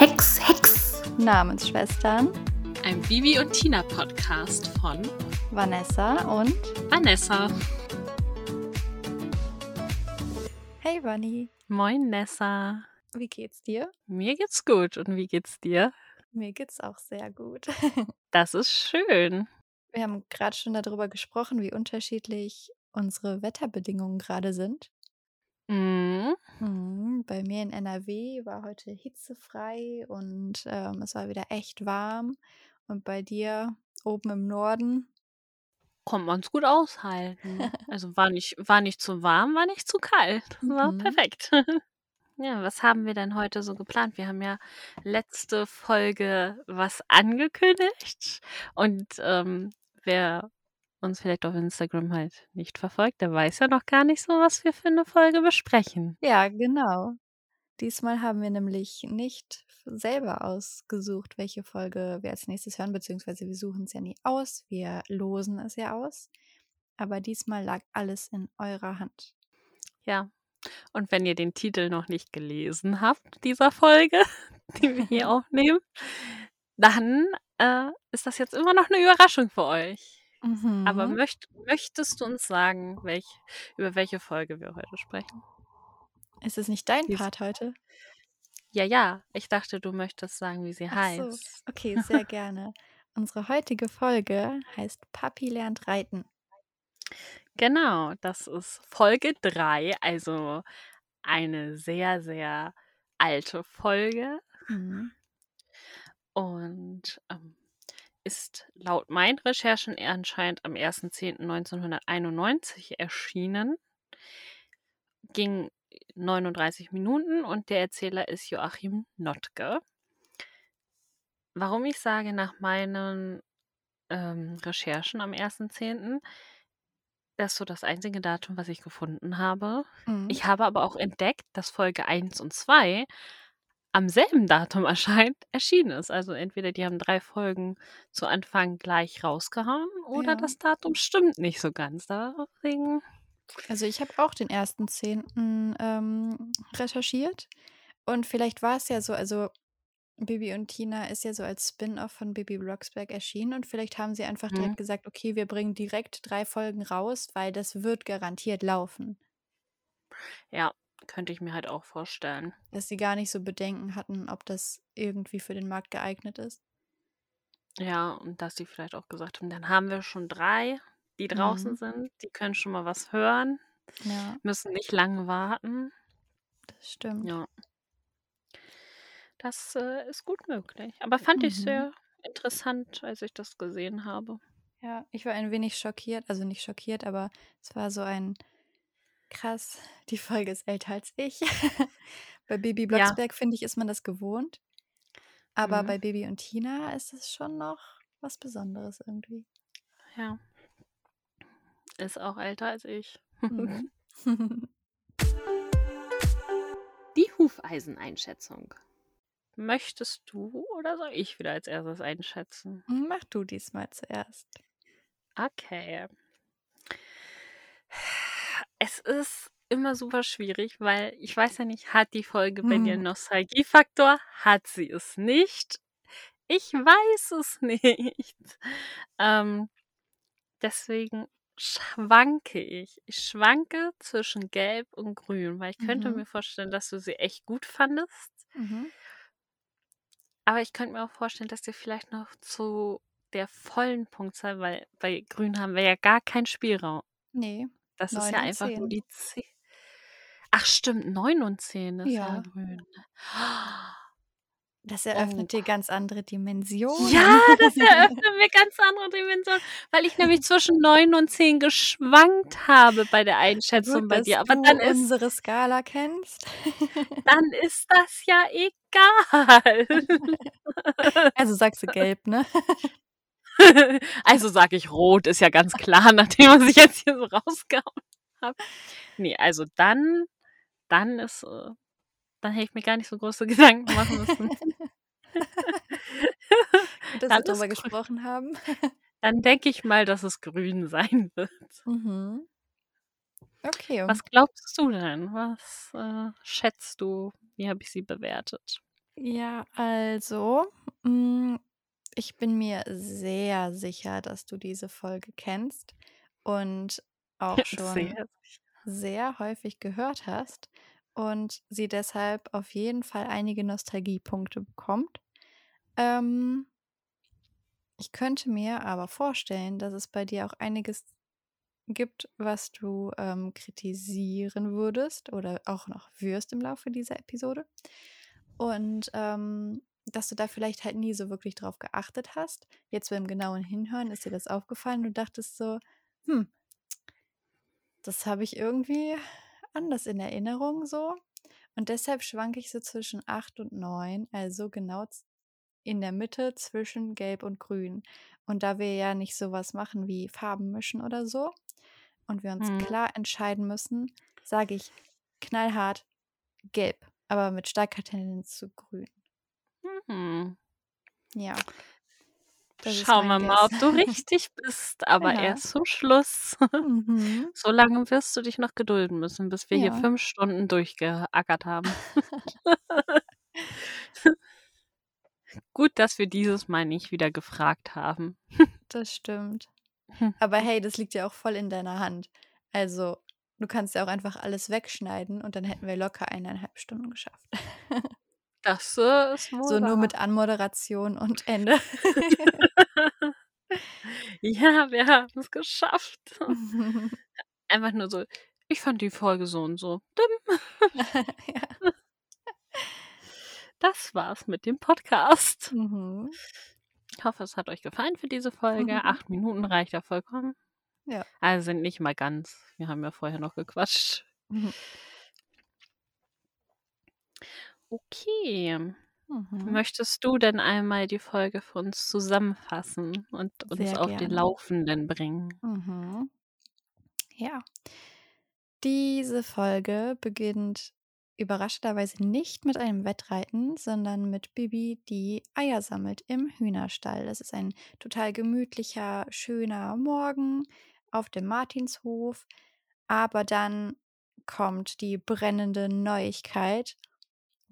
Hex, Hex. Namensschwestern. Ein Bibi und Tina Podcast von Vanessa und Vanessa. Hey Bunny. Moin Nessa. Wie geht's dir? Mir geht's gut. Und wie geht's dir? Mir geht's auch sehr gut. Das ist schön. Wir haben gerade schon darüber gesprochen, wie unterschiedlich unsere Wetterbedingungen gerade sind. Mhm. Mhm, Bei mir in NRW war heute hitzefrei und ähm, es war wieder echt warm. Und bei dir oben im Norden? Kann man's gut aushalten. Also war nicht, war nicht zu warm, war nicht zu kalt. War Mhm. perfekt. Ja, was haben wir denn heute so geplant? Wir haben ja letzte Folge was angekündigt. Und ähm, wer uns vielleicht auf Instagram halt nicht verfolgt, der weiß ja noch gar nicht so, was wir für eine Folge besprechen. Ja, genau. Diesmal haben wir nämlich nicht selber ausgesucht, welche Folge wir als nächstes hören, beziehungsweise wir suchen es ja nie aus, wir losen es ja aus. Aber diesmal lag alles in eurer Hand. Ja. Und wenn ihr den Titel noch nicht gelesen habt, dieser Folge, die wir hier aufnehmen, dann äh, ist das jetzt immer noch eine Überraschung für euch. Aber Mhm. möcht, möchtest du uns sagen, welch, über welche Folge wir heute sprechen? Ist es nicht dein Part heute? Ja, ja, ich dachte, du möchtest sagen, wie sie Ach so, heißt. okay, sehr gerne. Unsere heutige Folge heißt Papi lernt reiten. Genau, das ist Folge 3, also eine sehr, sehr alte Folge Mhm. und ähm, ist laut meinen Recherchen anscheinend am 1.10.1991 erschienen. Ging 39 Minuten und der Erzähler ist Joachim Notke. Warum ich sage, nach meinen ähm, Recherchen am 1.10., das ist so das einzige Datum, was ich gefunden habe. Mhm. Ich habe aber auch entdeckt, dass Folge 1 und 2 am selben Datum erscheint, erschienen ist. Also entweder die haben drei Folgen zu Anfang gleich rausgehauen oder Ja. das Datum stimmt nicht so ganz. Deswegen, Also ich habe auch den ersten Zehnten ähm, recherchiert und vielleicht war es ja so, also Bibi und Tina ist ja so als Spin-off von Bibi Blocksberg erschienen und vielleicht haben sie einfach Mhm. direkt gesagt, okay, wir bringen direkt drei Folgen raus, weil das wird garantiert laufen. ja, könnte ich mir halt auch vorstellen. Dass sie gar nicht so Bedenken hatten, ob das irgendwie für den Markt geeignet ist. Ja, und dass die vielleicht auch gesagt haben, dann haben wir schon drei, die draußen Mhm. sind, die können schon mal was hören, Ja, müssen nicht lange warten. das stimmt. Ja. Das äh, ist gut möglich. Aber fand ich Mhm. sehr interessant, als ich das gesehen habe. Ja, ich war ein wenig schockiert, also nicht schockiert, aber es war so ein krass, die Folge ist älter als ich. bei Baby Ja. Blocksberg, finde ich, ist man das gewohnt. Aber Mhm. bei Baby und Tina ist es schon noch was Besonderes irgendwie. Ja. Ist auch älter als ich. Mhm. Die Hufeiseneinschätzung. Möchtest du oder soll ich wieder als erstes einschätzen? Mach du diesmal zuerst. Okay. Es ist immer super schwierig, weil ich weiß ja nicht, hat die Folge bei dir einen Mhm. Nostalgiefaktor? Hat sie es nicht? Ich weiß es nicht. Ähm, deswegen schwanke ich. Ich schwanke zwischen Gelb und Grün, weil ich könnte Mhm. mir vorstellen, dass du sie echt gut fandest. Mhm. Aber ich könnte mir auch vorstellen, dass dir vielleicht noch zu der vollen Punktzahl, weil bei Grün haben wir ja gar keinen Spielraum. Nee, Das ist ja einfach nur die 10. Ach stimmt, 9 und 10 ist ja Ja, grün. das Oh. eröffnet dir ganz andere Dimensionen. Ja, das eröffnet mir ganz andere Dimensionen, weil ich nämlich zwischen 9 und 10 geschwankt habe bei der Einschätzung Gut, bei dir. Aber du dann ist, unsere Skala kennst. dann ist das ja egal. Also sagst du gelb, ne? Also sage ich rot, ist ja ganz klar, nachdem was ich jetzt hier so rausgehauen habe. Nee, also dann, dann ist, äh, dann hätte ich mir gar nicht so große Gedanken machen müssen. Dass Dann wir darüber gesprochen haben. Dann denke ich mal, dass es grün sein wird. Mhm. Okay. Was glaubst du denn? Was äh, schätzt du? Wie habe ich sie bewertet? Ja, also, hm, ich bin mir sehr sicher, dass du diese Folge kennst und auch schon Sehr sehr häufig gehört hast und sie deshalb auf jeden Fall einige Nostalgiepunkte bekommt. Ähm ich könnte mir aber vorstellen, dass es bei dir auch einiges gibt, was du, ähm, kritisieren würdest oder auch noch wirst im Laufe dieser Episode. Und, ähm, dass du da vielleicht halt nie so wirklich drauf geachtet hast. Jetzt beim genauen Hinhören ist dir das aufgefallen. Du dachtest so: „Hm, das habe ich irgendwie anders in Erinnerung so.“ Und deshalb schwanke ich so zwischen 8 und 9, also genau in der Mitte zwischen Gelb und Grün. Und da wir ja nicht so was machen wie Farben mischen oder so und wir uns Mhm. klar entscheiden müssen, sage ich knallhart Gelb, aber mit starker Tendenz zu Grün. Mhm. Ja. Schauen wir mal, Guess. ob du richtig bist, aber Ja. erst zum Schluss. Mhm. So lange wirst du dich noch gedulden müssen, bis wir hier Ja. 5 Stunden durchgeackert haben. Gut, dass wir dieses Mal nicht wieder gefragt haben. Das stimmt. Hm. Aber hey, das liegt ja auch voll in deiner Hand. Also, du kannst ja auch einfach alles wegschneiden und dann hätten wir locker 1,5 Stunden geschafft. Das, äh, ist wohl So nur mit Anmoderation und Ende. Ja, wir haben's geschafft. Einfach nur so: „Ich fand die Folge so und so. Dim.“ Ja. Das war's mit dem Podcast. Mhm. Ich hoffe, es hat euch gefallen für diese Folge. 8 Minuten reicht ja vollkommen. Ja. Also, sind nicht mal ganz. Wir haben ja vorher noch gequatscht. Mhm. Okay. Mhm. Möchtest du denn einmal die Folge für uns zusammenfassen und uns Sehr auf den gerne. Laufenden bringen? Mhm. Ja. Diese Folge beginnt überraschenderweise nicht mit einem Wettreiten, sondern mit Bibi, die Eier sammelt im Hühnerstall. Es ist ein total gemütlicher, schöner Morgen auf dem Martinshof. Aber dann kommt die brennende Neuigkeit.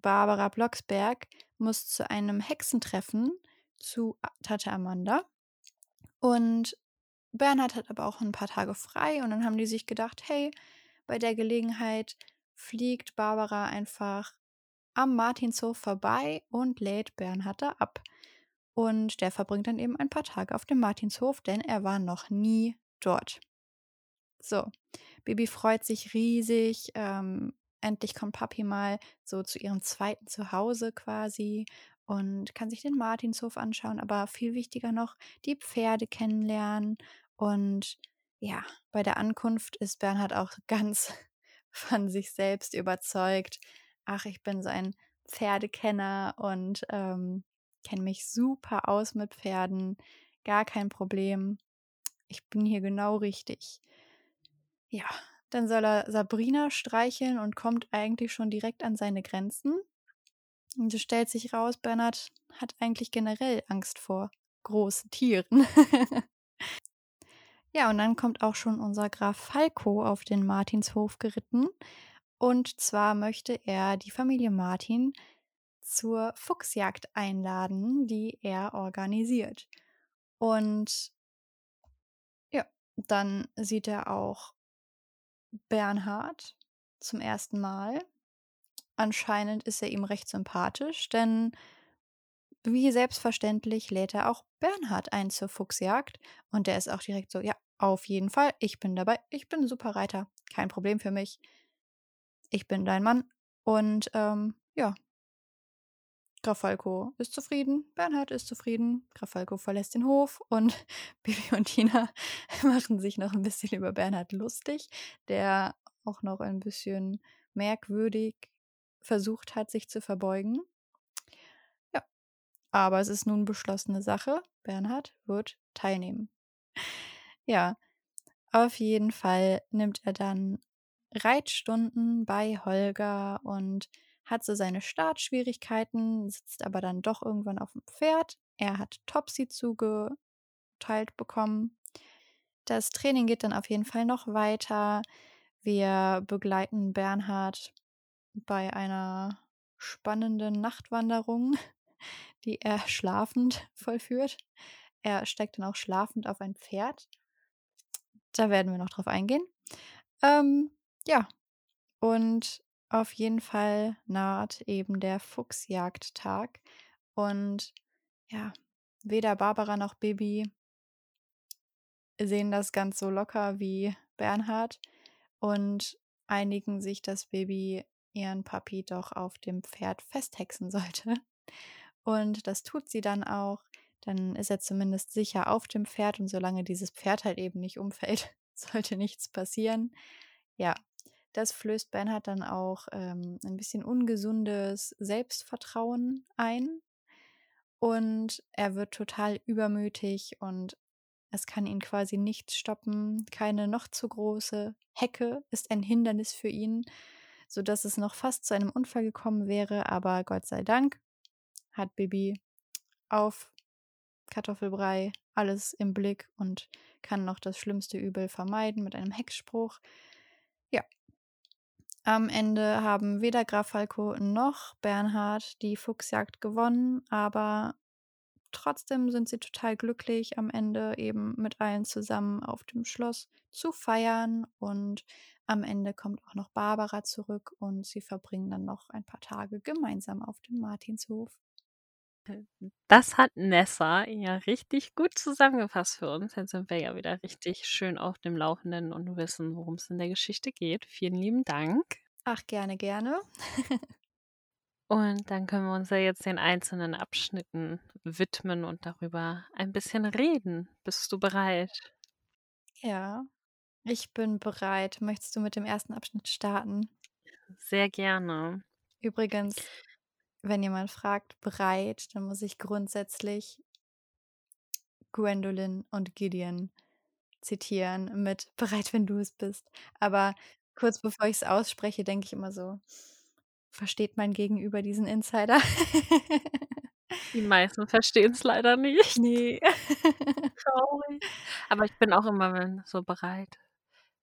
Barbara Blocksberg muss zu einem Hexentreffen zu Tante Amanda. Und Bernhard hat aber auch 'n paar Tage frei und dann haben die sich gedacht: „Hey, bei der Gelegenheit fliegt Barbara einfach am Martinshof vorbei und lädt Bernhard da ab.“ Und der verbringt dann eben ein paar Tage auf dem Martinshof, denn er war noch nie dort. So, Bibi freut sich riesig. Ähm, endlich kommt Papi mal so zu ihrem 2. Zuhause quasi und kann sich den Martinshof anschauen, aber viel wichtiger noch, die Pferde kennenlernen. Und ja, bei der Ankunft ist Bernhard auch ganz von sich selbst überzeugt. „Ach, ich bin so ein Pferdekenner und, ähm, kenne mich super aus mit Pferden. Gar kein Problem. Ich bin hier genau richtig.“ Ja, dann soll er Sabrina streicheln und kommt eigentlich schon direkt an seine Grenzen. Und es stellt sich raus, Bernhard hat eigentlich generell Angst vor großen Tieren. Ja, und dann kommt auch schon unser Graf Falco auf den Martinshof geritten. Und zwar möchte er die Familie Martin zur Fuchsjagd einladen, die er organisiert. Und ja, dann sieht er auch Bernhard zum 1. Mal. Anscheinend ist er ihm recht sympathisch, denn wie selbstverständlich lädt er auch Bernhard ein zur Fuchsjagd. Und der ist auch direkt so: „Ja, auf jeden Fall, ich bin dabei. Ich bin 'n super Reiter. Kein Problem für mich.“ „Ich bin dein Mann.“ Und, ähm, ja. Graf Falco ist zufrieden, Bernhard ist zufrieden. Graf Falco verlässt den Hof und Bibi und Tina machen sich noch 'n bisschen über Bernhard lustig, der auch noch ein bisschen merkwürdig versucht hat, sich zu verbeugen. Ja, aber es ist nun beschlossene Sache. Bernhard wird teilnehmen. Ja, auf jeden Fall nimmt er dann Reitstunden bei Holger und hat so seine Startschwierigkeiten, sitzt aber dann doch irgendwann auf'm Pferd. Er hat Topsy zugeteilt bekommen. Das Training geht dann auf jeden Fall noch weiter. Wir begleiten Bernhard bei einer spannenden Nachtwanderung, die er schlafend vollführt. Er steigt dann auch schlafend auf ein Pferd. Da werden wir noch drauf eingehen. Ähm, ja, und auf jeden Fall naht eben der Fuchsjagdtag. Und ja, weder Barbara noch Bibi sehen das ganz so locker wie Bernhard und einigen sich, dass Bibi ihren Papi doch auf dem Pferd festhexen sollte. Und das tut sie dann auch. Dann ist er zumindest sicher auf dem Pferd und solange dieses Pferd halt eben nicht umfällt, sollte nichts passieren. Ja, das flößt Bernhard dann auch ähm, ein bisschen ungesundes Selbstvertrauen ein. Und er wird total übermütig und es kann ihn quasi nichts stoppen. Keine noch zu große Hecke ist ein Hindernis für ihn, sodass es noch fast zu einem Unfall gekommen wäre. Aber Gott sei Dank hat Bibi auf Kartoffelbrei alles im Blick und kann noch das schlimmste Übel vermeiden mit einem Heckspruch. Am Ende haben weder Graf Falco noch Bernhard die Fuchsjagd gewonnen, aber trotzdem sind sie total glücklich, am Ende eben mit allen zusammen auf dem Schloss zu feiern. Und am Ende kommt auch noch Barbara zurück und sie verbringen dann noch ein paar Tage gemeinsam auf dem Martinshof. Das hat Nessa ja richtig gut zusammengefasst für uns. Jetzt sind wir ja wieder richtig schön auf dem Laufenden und wissen, worum es in der Geschichte geht. Vielen lieben Dank. Ach, gerne, gerne. Und dann können wir uns ja jetzt den einzelnen Abschnitten widmen und darüber ein bisschen reden. Bist du bereit? Ja, ich bin bereit. Möchtest du mit dem ersten Abschnitt starten? Sehr gerne. Übrigens, wenn jemand fragt, bereit, dann muss ich grundsätzlich Gwendolyn und Gideon zitieren mit bereit, wenn du es bist. Aber kurz bevor ich es ausspreche, denke ich immer so, versteht mein Gegenüber diesen Insider? Die meisten verstehen es leider nicht. Nee. Traurig. Aber ich bin auch immer so bereit.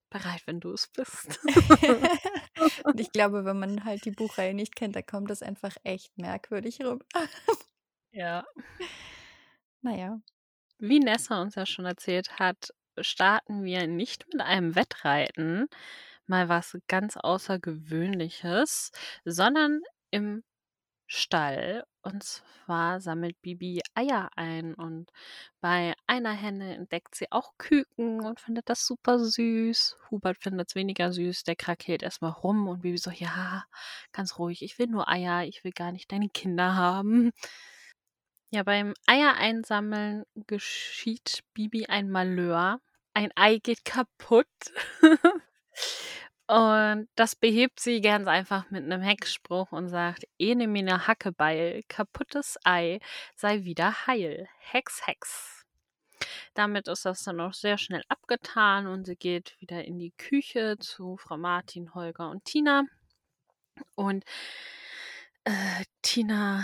Bereit, wenn du es bist. Und ich glaube, wenn man halt die Buchreihe nicht kennt, da kommt das einfach echt merkwürdig rüber. Ja. Naja. Wie Nessa uns ja schon erzählt hat, starten wir nicht mit einem Wettreiten, mal was ganz Außergewöhnliches, sondern im Stall. Und zwar sammelt Bibi Eier ein und bei einer Henne entdeckt sie auch Küken und findet das super süß. Hubert findet es weniger süß, der krakeelt erstmal rum und Bibi so, ja, ganz ruhig, ich will nur Eier, ich will gar nicht deine Kinder haben. Ja, beim Eier einsammeln geschieht Bibi ein Malheur. Ein Ei geht kaputt. Und das behebt sie ganz einfach mit einem Hexspruch und sagt: „Ene mene Hackebeil, kaputtes Ei, sei wieder heil. Hex, Hex.“ Damit ist das dann auch sehr schnell abgetan und sie geht wieder in die Küche zu Frau Martin, Holger und Tina. Und, äh, Tina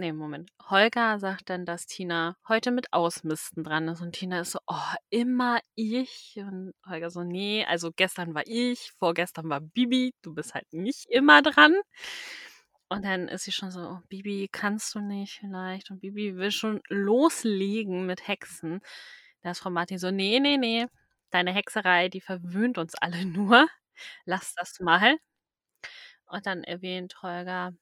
Ne, Moment. Holger sagt dann, dass Tina heute mit Ausmisten dran ist und Tina ist so: „Oh, immer ich?“ Und Holger so: „Ne, also gestern war ich, vorgestern war Bibi, du bist halt nicht immer dran.“ Und dann ist sie schon so: „Oh, Bibi, kannst du nicht vielleicht?“ Und Bibi will schon loslegen mit Hexen. Da ist Frau Martin so: „Ne, ne, ne, deine Hexerei, die verwöhnt uns alle nur. Lass das mal.“ Und dann erwähnt Holger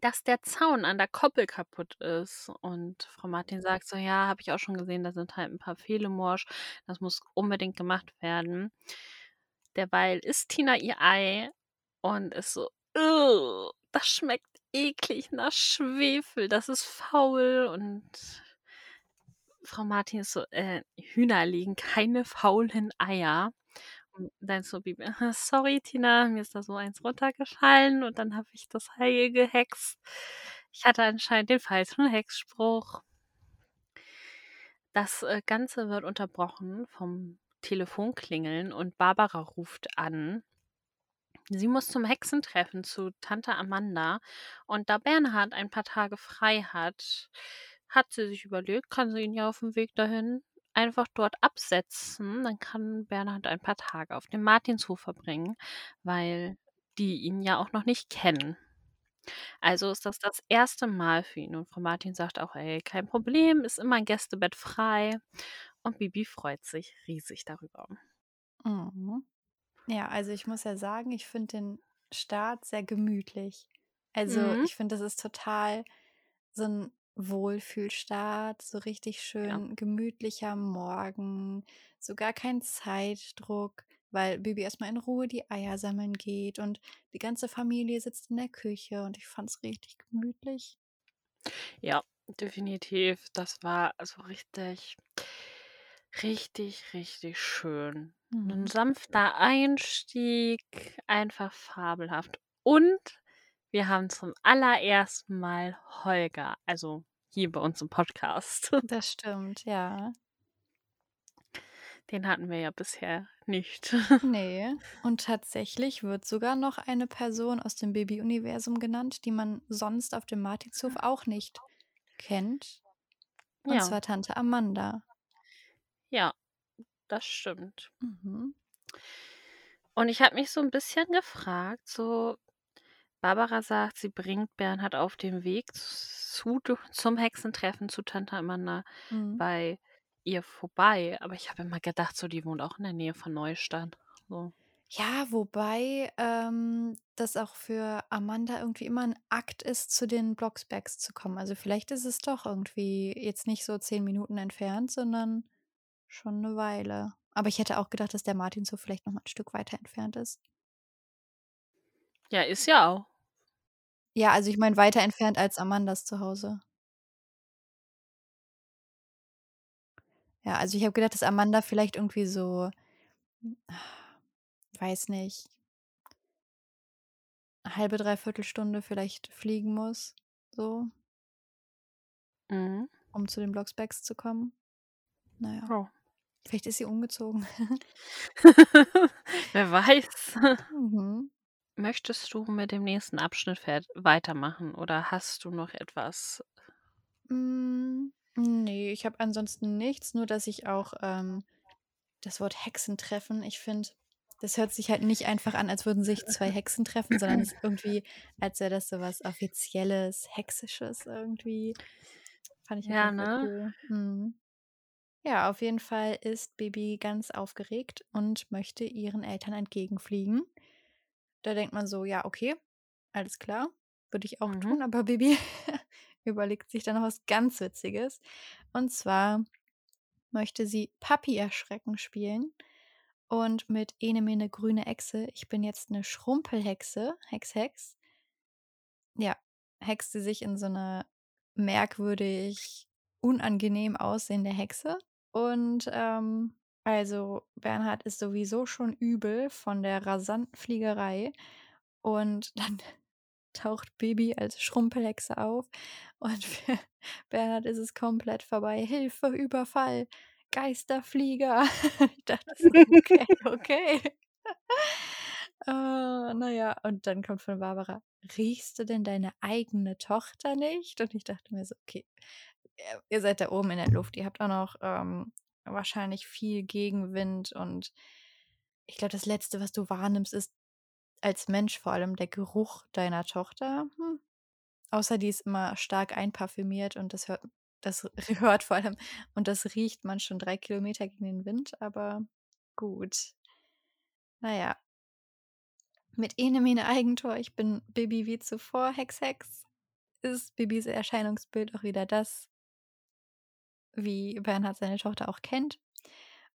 dass der Zaun an der Koppel kaputt ist. Und Frau Martin sagt so: „Ja, habe ich auch schon gesehen, da sind halt ein paar Pfähle morsch. Das muss unbedingt gemacht werden.“ Derweil isst Tina ihr Ei und ist so: das schmeckt eklig nach Schwefel, das ist faul.“ Und Frau Martin ist so: „Äh, Hühner legen keine faulen Eier.“ So Bibi: „Sorry, Tina, mir ist da so eins runtergefallen und dann habe ich das Ei gehext. Ich hatte anscheinend den falschen Hexspruch.“ Das, äh, Ganze wird unterbrochen vom Telefonklingeln und Barbara ruft an. Sie muss zum Hexentreffen zu Tante Amanda und da Bernhard ein paar Tage frei hat, hat sie sich überlegt, kann sie ihn ja auf dem Weg dahin einfach dort absetzen. Dann kann Bernhard ein paar Tage auf dem Martinshof verbringen, weil die ihn ja auch noch nicht kennen. Also ist das das erste Mal für ihn und Frau Martin sagt auch: „Ey, kein Problem, ist immer 'n Gästebett frei.“ Und Bibi freut sich riesig darüber. Mhm. Ja, also ich muss ja sagen, ich finde den Start sehr gemütlich. Also, Mhm. ich finde, das ist total so 'n Wohlfühlstart, so richtig Ja. schön gemütlicher Morgen, so gar kein Zeitdruck, weil Bibi erst mal in Ruhe die Eier sammeln geht und die ganze Familie sitzt in der Küche und ich fand's richtig gemütlich. Ja, definitiv. Das war also richtig richtig, richtig schön. Mhm. sanfter Einstieg, einfach fabelhaft. Und wir haben zum allerersten Mal Holger, also hier bei uns im Podcast. Das stimmt, ja. Den hatten wir ja bisher nicht. Ne, und tatsächlich wird sogar noch eine Person aus dem Bibi-Universum genannt, die man sonst auf dem Martinshof auch nicht kennt, und Ja. zwar Tante Amanda. Ja, das stimmt. Mhm. Und ich habe mich so 'n bisschen gefragt, so Barbara sagt, sie bringt Bernhard auf dem Weg zu zum Hexentreffen zu Tante Amanda Mhm. bei ihr vorbei, aber ich habe immer gedacht, so, die wohnt auch in der Nähe von Neustadt, so. Ja, wobei, ähm, das auch für Amanda irgendwie immer 'n Akt ist, zu den Blocksbergs zu kommen. Also, vielleicht ist es doch irgendwie jetzt nicht so 10 Minuten entfernt, sondern schon 'ne Weile. Aber ich hätte auch gedacht, dass der Martinshof vielleicht noch mal 'n Stück weiter entfernt ist. Ja, ist ja auch. Ja, also ich meine weiter entfernt als Amandas Zuhause. Ja, also ich habe gedacht, dass Amanda vielleicht irgendwie so weiß nicht 1/2, 3/4 Stunde vielleicht fliegen muss, so Mhm. um zu den Blocksbergs zu kommen. Na ja. Ja. Vielleicht ist sie umgezogen. Wer weiß. Mhm. Möchtest du mit dem nächsten Abschnitt fert weitermachen oder hast du noch etwas? Hm, ne, ich habe ansonsten nichts, nur dass ich auch, ähm, das Wort Hexentreffen ich finde, das hört sich halt nicht einfach an, als würden sich 2 Hexen treffen, sondern es ist irgendwie, als wäre das so was Offizielles, Hexisches irgendwie. Fand ich Ja, ne? cool. Mhm. Ja, auf jeden Fall ist Bibi ganz aufgeregt und möchte ihren Eltern entgegenfliegen. Da denkt man so: „Ja, okay, alles klar, würde ich auch Mhm. tun.“ Aber Bibi überlegt sich dann noch was ganz Witziges. Und zwar möchte sie Papi-Erschrecken spielen und mit „Ene Mene grüne Echse, ich bin jetzt 'ne Schrumpelhexe, Hex Hex“ ja, hext sie sich in so 'ne merkwürdig unangenehm aussehende Hexe. Und, ähm, also Bernhard ist sowieso schon übel von der rasanten Fliegerei und dann taucht Bibi als Schrumpelhexe auf und für Bernhard ist es komplett vorbei. „Hilfe, Überfall, Geisterflieger.“ Ich dachte „Okay, okay.“ Äh, na ja, und dann kommt von Barbara: „Riechst du denn deine eigene Tochter nicht?“ Und ich dachte mir so: „Okay, ihr seid da oben in der Luft. Ihr habt auch noch, ähm, wahrscheinlich viel Gegenwind und ich glaube, das Letzte, was du wahrnimmst, ist als Mensch vor allem der Geruch deiner Tochter. Hm, außer die ist immer stark einparfümiert und das hört das hört vor allem und das riecht man schon 3 Kilometer gegen den Wind, aber gut.“ Na ja. Mit „Ene Mene Eigentor, ich bin Bibi wie zuvor, Hex Hex“, ist Bibis Erscheinungsbild auch wieder das wie Bernhard seine Tochter auch kennt.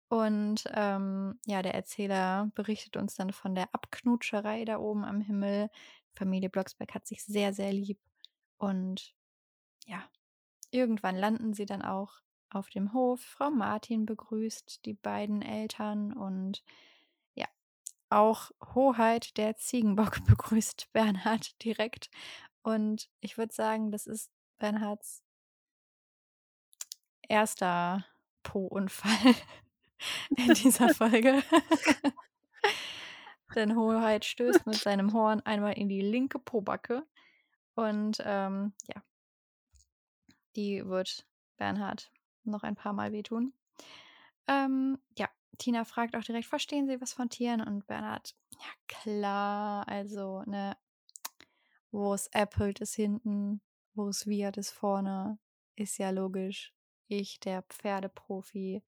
Und, ähm, ja, der Erzähler berichtet uns dann von der Abknutscherei da oben am Himmel. Familie Blocksberg hat sich sehr, sehr lieb und ja, irgendwann landen sie dann auch auf dem Hof. Frau Martin begrüßt die beiden Eltern und ja, auch Hoheit, der Ziegenbock, begrüßt Bernhard direkt. Und ich würde sagen, das ist Bernhards 1. Po-Unfall in dieser Folge. Denn Hoheit stößt mit seinem Horn einmal in die linke Pobacke und, ähm, ja die wird Bernhard noch ein paarmal wehtun. Ähm, ja. Tina fragt auch direkt, verstehen Sie was von Tieren? Und Bernhard, ja klar, also, ne, wo es Appelt ist hinten, wo es Viat ist vorne, ist ja logisch. Ich, der Pferdeprofi,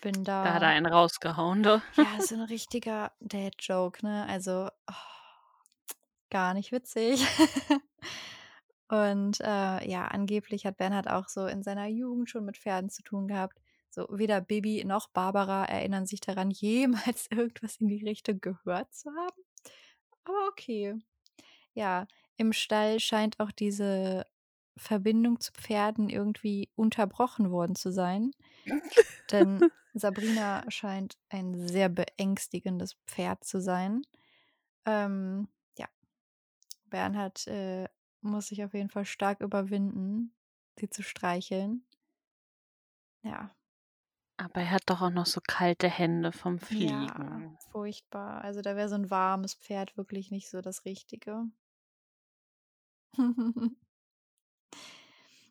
bin da. Da hat er einen rausgehauen, du. Ja, so ein richtiger Dad-Joke, ne? Also, oh, gar nicht witzig. Und äh, ja, angeblich hat Bernhard auch so in seiner Jugend schon mit Pferden zu tun gehabt. So weder Bibi noch Barbara erinnern sich daran, jemals irgendwas in die Richtung gehört zu haben. Aber okay. Ja, im Stall scheint auch diese Verbindung zu Pferden irgendwie unterbrochen worden zu sein. Denn Sabrina scheint ein sehr beängstigendes Pferd zu sein. Ähm, ja. Bernhard äh, muss sich auf jeden Fall stark überwinden, sie zu streicheln. Ja. Aber er hat doch auch noch so kalte Hände vom Ja, Fliegen. furchtbar. Also da wäre so ein warmes Pferd wirklich nicht so das Richtige.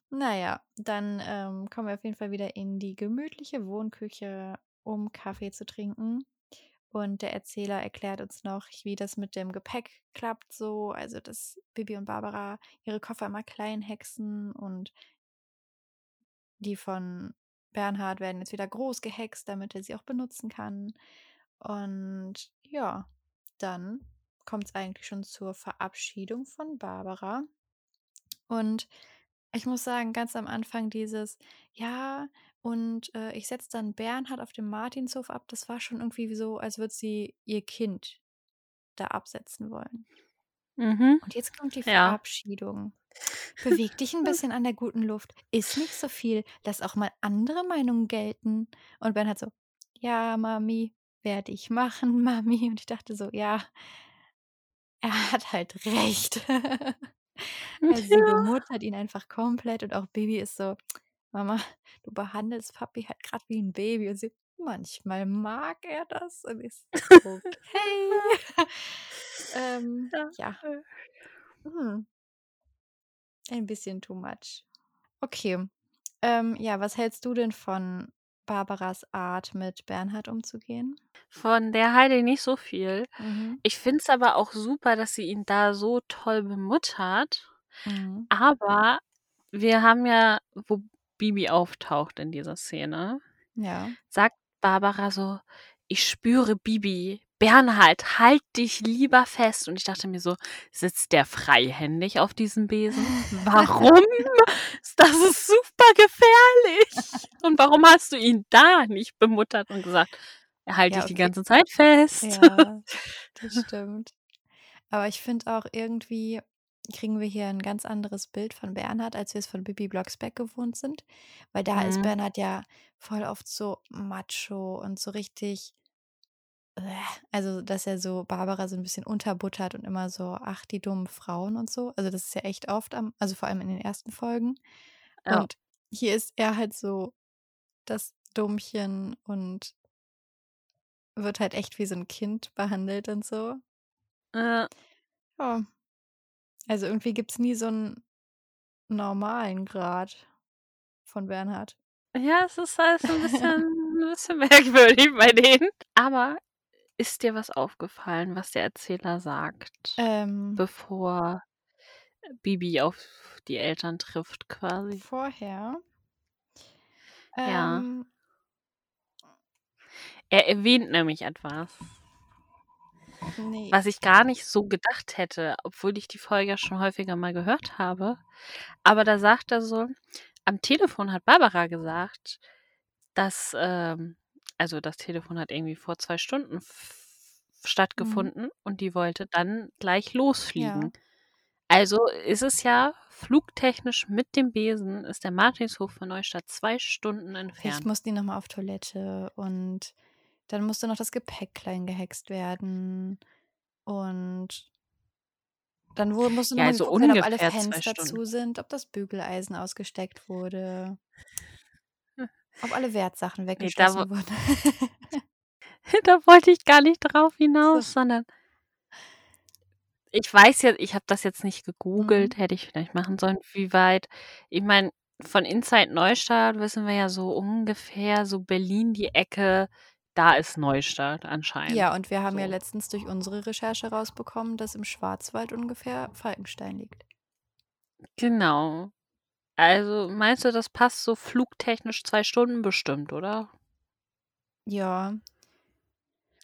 naja, dann ähm, kommen wir auf jeden Fall wieder in die gemütliche Wohnküche, um Kaffee zu trinken. Und der Erzähler erklärt uns noch, wie das mit dem Gepäck klappt, so. Also, dass Bibi und Barbara ihre Koffer immer klein hexen und die von Bernhard werden jetzt wieder groß gehext, damit er sie auch benutzen kann. Und ja, dann kommt es eigentlich schon zur Verabschiedung von Barbara. Und ich muss sagen, ganz am Anfang dieses, ja, und äh, ich setze dann Bernhard auf dem Martinshof ab, das war schon irgendwie so, als würde sie ihr Kind da absetzen wollen. Mhm. Und jetzt kommt die Ja. Verabschiedung. Beweg dich ein bisschen an der guten Luft. Ist nicht so viel. Lass auch mal andere Meinungen gelten. Und Bernhard so, ja, Mami, werde ich machen, Mami. Und ich dachte so, ja, er hat halt recht. Also sie Ja. bemuttert ihn einfach komplett und auch Baby ist so, Mama, du behandelst Papi halt gerade wie ein Baby. Und sie, manchmal mag er das und ist okay. ähm, ja. Hm. Ein bisschen too much. Okay. Ähm, ja, was hältst du denn von Barbaras Art, mit Bernhard umzugehen? Von der ich nicht so viel. Mhm. Ich finde es aber auch super, dass sie ihn da so toll bemuttert. Mhm. Aber wir haben ja, wo Bibi auftaucht in dieser Szene, Ja. sagt Barbara so, ich spüre Bibi. Bernhard, halt dich lieber fest. Und ich dachte mir so, sitzt der freihändig auf diesem Besen? Warum? Das ist super gefährlich. Und warum hast du ihn da nicht bemuttert und gesagt, halte Ja, dich die ganze Zeit fest? Ja, das stimmt. Aber ich finde auch irgendwie kriegen wir hier ein ganz anderes Bild von Bernhard, als wir es von Bibi Blocksberg gewohnt sind. Weil da ist Mhm. Bernhard ja voll oft so macho und so richtig. äh, Also, dass er so Barbara so ein bisschen unterbuttert und immer so, ach, die dummen Frauen und so. Also, das ist ja echt oft am, also vor allem in den ersten Folgen. Ja. Und hier ist er halt so das Dummchen und wird halt echt wie so ein Kind behandelt und so. Äh, Ja. Also irgendwie gibt es nie so einen normalen Grad von Bernhard. ja, es ist halt so ein bisschen, ein bisschen merkwürdig bei denen. Aber ist dir was aufgefallen, was der Erzähler sagt, Ähm, bevor Bibi auf die Eltern trifft, quasi? vorher. Ja. Er erwähnt nämlich etwas, nee. was ich gar nicht so gedacht hätte, obwohl ich die Folge ja schon häufiger mal gehört habe. Aber da sagt er so, am Telefon hat Barbara gesagt, dass, ähm, also das Telefon hat irgendwie vor zwei Stunden stattgefunden und die wollte dann gleich losfliegen. Ja. Also ist es ja flugtechnisch mit dem Besen, ist der Martinshof von Neustadt zwei Stunden entfernt. mussten die nochmal auf Toilette und dann musste noch das Gepäck klein gehext werden. Und dann wo- musste Ja, nochmal also werden, ob alle Fenster zu sind, ob das Bügeleisen ausgesteckt wurde, Hm. ob alle Wertsachen Nee, da, weggeschlossen wo- wurden. da wollte ich gar nicht drauf hinaus, sondern ich weiß jetzt, ich habe das jetzt nicht gegoogelt, Mhm. hätte ich vielleicht machen sollen, wie weit. Ich meine, von Inside Neustadt wissen wir ja so ungefähr, so Berlin die Ecke, da ist Neustart anscheinend. Ja, und wir haben ja So. letztens durch unsere Recherche rausbekommen, dass im Schwarzwald ungefähr Falkenstein liegt. Genau. Also meinst du, das passt so flugtechnisch zwei Stunden bestimmt, oder? Ja.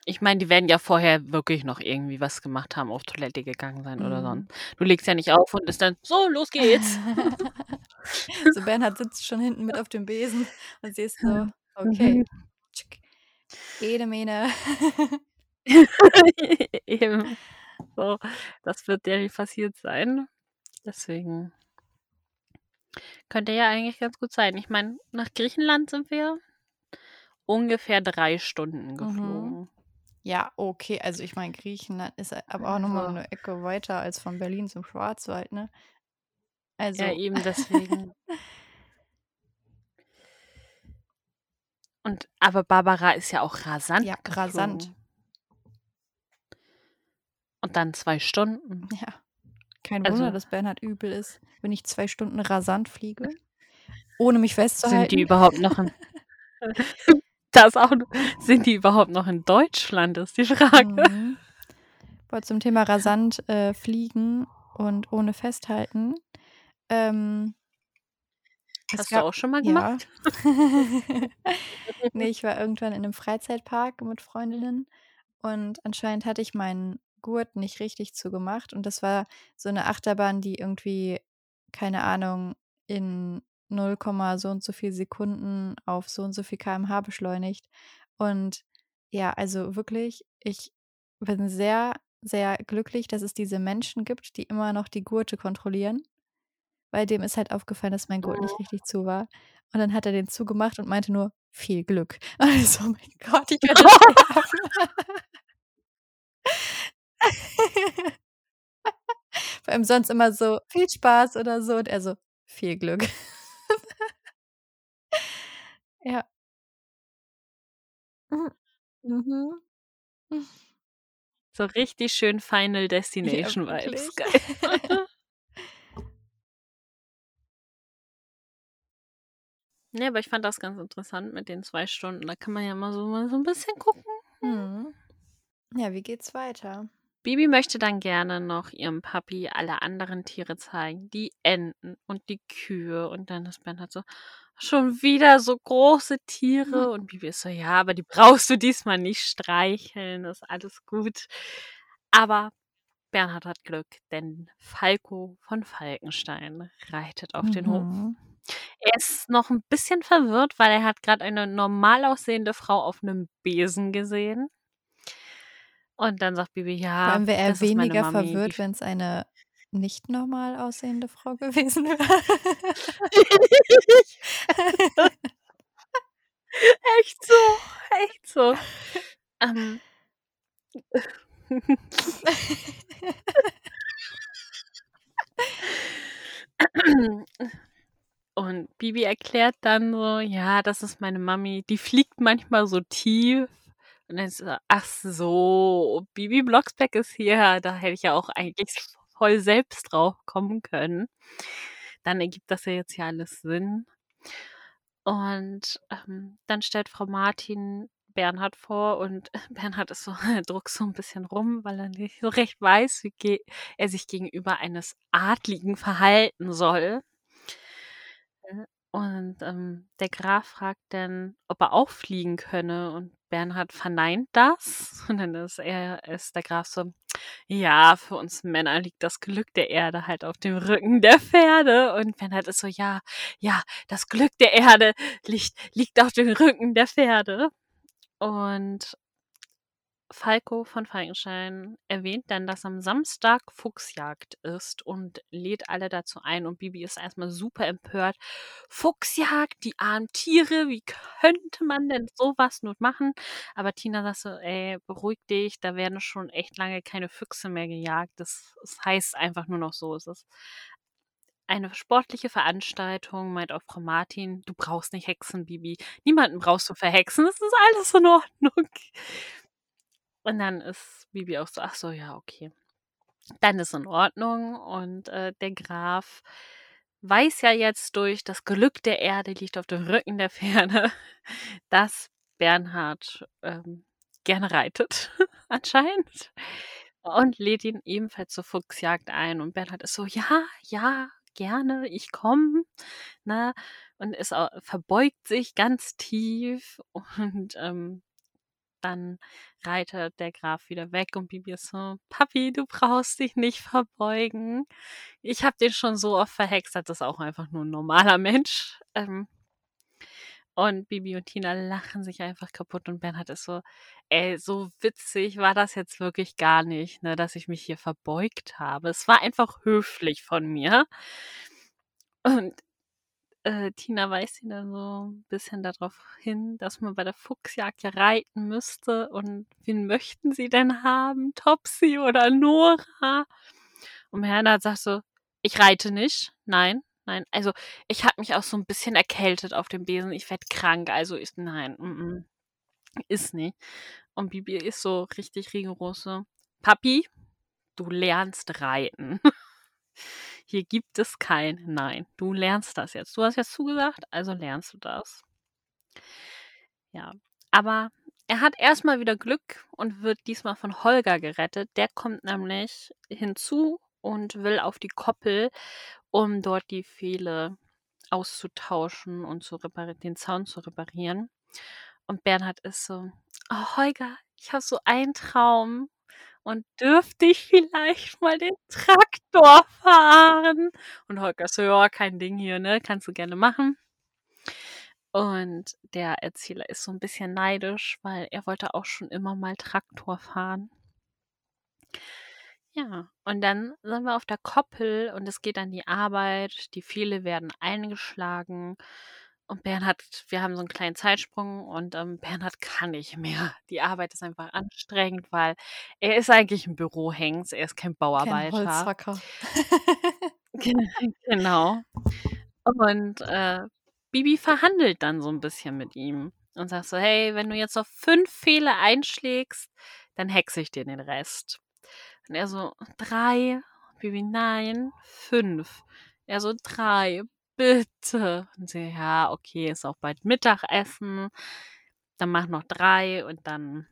Ich meine, die werden ja vorher wirklich noch irgendwie was gemacht haben, auf Toilette gegangen sein oder Mhm. sonst. Du legst ja nicht auf und bist dann, so, los geht's. so Bernhard sitzt schon hinten mit auf dem Besen und sie ist so, okay. Ede Mene. Eben. So, das wird ja nicht passiert sein. Deswegen könnte ja eigentlich ganz gut sein. Ich meine, nach Griechenland sind wir ungefähr drei Stunden Mhm. geflogen. Ja, okay. Also ich meine, Griechenland ist aber auch nochmal Also. eine Ecke weiter als von Berlin zum Schwarzwald, ne? Also. Ja, eben deswegen. Und aber Barbara ist ja auch rasant. Ja, geflogen. rasant. Und dann zwei Stunden. Ja. Kein Also- Wunder, dass Bernhard übel ist, wenn ich zwei Stunden rasant fliege, ohne mich Sind festzuhalten. die überhaupt noch in das auch sind die überhaupt noch in Deutschland, ist die Frage. Mhm. Boah, zum Thema rasant äh, fliegen und ohne festhalten. Ähm, Hast gab- du auch schon mal Ja. gemacht? nee, ich war irgendwann in einem Freizeitpark mit Freundinnen und anscheinend hatte ich meinen Gurt nicht richtig zugemacht und das war so eine Achterbahn, die irgendwie, keine Ahnung, in 0, so und so viel Sekunden auf so und so viel kmh beschleunigt. Und ja, also wirklich, ich bin sehr, sehr glücklich, dass es diese Menschen gibt, die immer noch die Gurte kontrollieren. Weil dem ist halt aufgefallen, dass mein Gurt nicht richtig zu war. Und dann hat er den zugemacht und meinte nur, viel Glück. Und ich so, oh mein Gott, ich werde sterben. Vor allem sonst immer so, viel Spaß oder so. Und er so, viel Glück. ja. Mhm. So richtig schön Final Destination Ja, Vibes. Geil. Ne, aber ich fand das ganz interessant mit den zwei Stunden. Da kann man ja mal so, mal so ein bisschen gucken. Mhm. Ja, wie geht's weiter? Bibi möchte dann gerne noch ihrem Papi alle anderen Tiere zeigen. Die Enten und die Kühe. Und dann ist Bernhard so, schon wieder so große Tiere. Und Bibi ist so, ja, aber die brauchst du diesmal nicht streicheln. Das ist alles gut. Aber Bernhard hat Glück, denn Falco von Falkenstein reitet auf den Hof. Er ist noch ein bisschen verwirrt, weil er hat gerade eine normal aussehende Frau auf einem Besen gesehen. Und dann sagt Bibi, ja, allem wäre er weniger verwirrt, wenn es eine nicht normal aussehende Frau gewesen wäre. echt so, echt so. ähm. Und Bibi erklärt dann so, ja, das ist meine Mami, die fliegt manchmal so tief. Und dann ist so, ach so, Bibi Blocksberg ist hier, da hätte ich ja auch eigentlich voll selbst drauf kommen können. Dann ergibt das ja jetzt ja alles Sinn. Und ähm, dann stellt Frau Martin Bernhard vor und Bernhard ist so, druckt so ein bisschen rum, weil er nicht so recht weiß, wie er sich gegenüber eines Adligen verhalten soll. Und ähm, der Graf fragt dann, ob er auch fliegen könne. Und Bernhard verneint das. Und dann ist er, ist der Graf so, ja, für uns Männer liegt das Glück der Erde halt auf dem Rücken der Pferde. Und Bernhard ist so, ja, ja, das Glück der Erde liegt, liegt auf dem Rücken der Pferde. Und Falco von Falkenstein erwähnt dann, dass am Samstag Fuchsjagd ist und lädt alle dazu ein. Und Bibi ist erstmal super empört. Fuchsjagd, die armen Tiere, wie könnte man denn sowas nur machen? Aber Tina sagt so, ey, beruhig dich, da werden schon echt lange keine Füchse mehr gejagt. Das, das heißt einfach nur noch so. Es ist eine sportliche Veranstaltung, meint auch Frau Martin. Du brauchst nicht hexen, Bibi. Niemanden brauchst du verhexen. Das ist alles in Ordnung. Und dann ist Bibi auch so, ach so, ja, okay. Dann ist in Ordnung. Und äh, der Graf weiß ja jetzt durch das Glück der Erde liegt auf dem Rücken der Pferde, dass Bernhard ähm, gerne reitet, anscheinend. Und lädt ihn ebenfalls zur Fuchsjagd ein. Und Bernhard ist so, ja, ja, gerne, ich komme. Ne? Und ist verbeugt sich ganz tief. Und ähm, dann reitet der Graf wieder weg und Bibi ist so, Papi, du brauchst dich nicht verbeugen. Ich habe den schon so oft verhext, das ist auch einfach nur ein normaler Mensch. Ähm, und Bibi und Tina lachen sich einfach kaputt und Bernhard ist so, ey, so witzig war das jetzt wirklich gar nicht, ne, dass ich mich hier verbeugt habe. Es war einfach höflich von mir. Und äh, Tina weist ihn dann so ein bisschen darauf hin, dass man bei der Fuchsjagd ja reiten müsste. Und wen möchten sie denn haben? Topsy oder Nora? Und Bernhard sagt so, ich reite nicht. Nein, nein. Also ich habe mich auch so ein bisschen erkältet auf dem Besen. Ich werde krank. Also ist nein, mm -mm. ist nicht. Und Bibi ist so richtig rigoros Papi, du lernst reiten. Hier gibt es kein Nein. Du lernst das jetzt. Du hast jetzt zugesagt, also lernst du das. Ja, aber er hat erstmal wieder Glück und wird diesmal von Holger gerettet. Der kommt nämlich hinzu und will auf die Koppel, um dort die Pfähle auszutauschen und zu den Zaun zu reparieren. Und Bernhard ist so, oh Holger, ich habe so einen Traum und dürfte ich vielleicht mal den Traktor fahren? Und Holger so, ja, kein Ding hier, ne? Kannst du gerne machen. Und der Erzähler ist so ein bisschen neidisch, weil er wollte auch schon immer mal Traktor fahren. Ja, und dann sind wir auf der Koppel und es geht an die Arbeit. Die Pfähle werden eingeschlagen. Und Bernhard, wir haben so einen kleinen Zeitsprung und ähm, Bernhard kann nicht mehr. Die Arbeit ist einfach anstrengend, weil er ist eigentlich ein Bürohengst, er ist kein Kein Bauarbeiter. Holzhacker. genau. Und äh, Bibi verhandelt dann so ein bisschen mit ihm und sagt so, hey, wenn du jetzt auf fünf Fehler einschlägst, dann hexe ich dir den Rest. Und er so, drei. Bibi, nein, fünf. Er so, drei bitte. Und sie, ja, okay, ist auch bald Mittagessen. Dann mach noch drei und dann